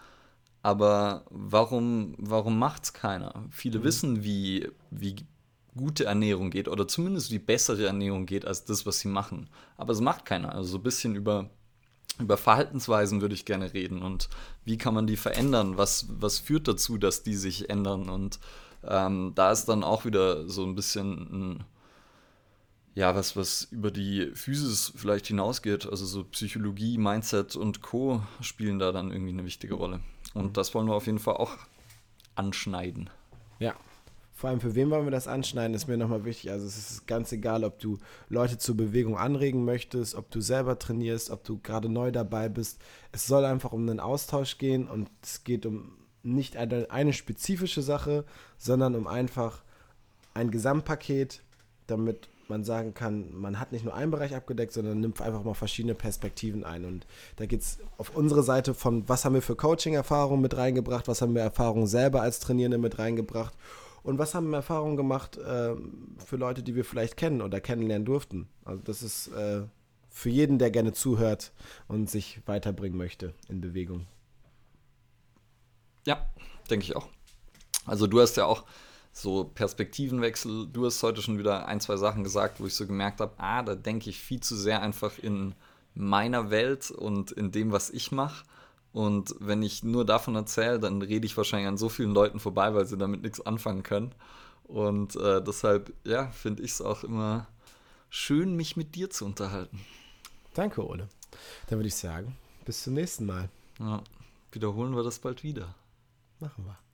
aber warum, warum macht es keiner? Viele mhm. wissen, wie, wie gute Ernährung geht oder zumindest wie bessere Ernährung geht als das, was sie machen. Aber es macht keiner. Also so ein bisschen über, über Verhaltensweisen würde ich gerne reden und wie kann man die verändern? Was, was führt dazu, dass die sich ändern? Und ähm, da ist dann auch wieder so ein bisschen ein, ja, was, was über die Physis vielleicht hinausgeht. Also so Psychologie, Mindset und Co. spielen da dann irgendwie eine wichtige Rolle. Und das wollen wir auf jeden Fall auch anschneiden. Ja. Vor allem für wen wollen wir das anschneiden, ist mir nochmal wichtig. Also es ist ganz egal, ob du Leute zur Bewegung anregen möchtest, ob du selber trainierst, ob du gerade neu dabei bist. Es soll einfach um einen Austausch gehen und es geht um nicht eine, eine spezifische Sache, sondern um einfach ein Gesamtpaket, damit man sagen kann, man hat nicht nur einen Bereich abgedeckt, sondern nimmt einfach mal verschiedene Perspektiven ein. Und da geht es auf unsere Seite von, was haben wir für Coaching-Erfahrungen mit reingebracht, was haben wir Erfahrungen selber als Trainierende mit reingebracht und was haben wir Erfahrungen gemacht äh, für Leute, die wir vielleicht kennen oder kennenlernen durften. Also das ist äh, für jeden, der gerne zuhört und sich weiterbringen möchte in Bewegung. Ja, denke ich auch. Also du hast ja auch so Perspektivenwechsel. Du hast heute schon wieder ein, zwei Sachen gesagt, wo ich so gemerkt habe, ah, da denke ich viel zu sehr einfach in meiner Welt und in dem, was ich mache. Und wenn ich nur davon erzähle, dann rede ich wahrscheinlich an so vielen Leuten vorbei, weil sie damit nichts anfangen können. Und äh, deshalb, ja, finde ich es auch immer schön, mich mit dir zu unterhalten. Danke, Ole. Dann würde ich sagen, bis zum nächsten Mal. Ja, wiederholen wir das bald wieder. Machen wir.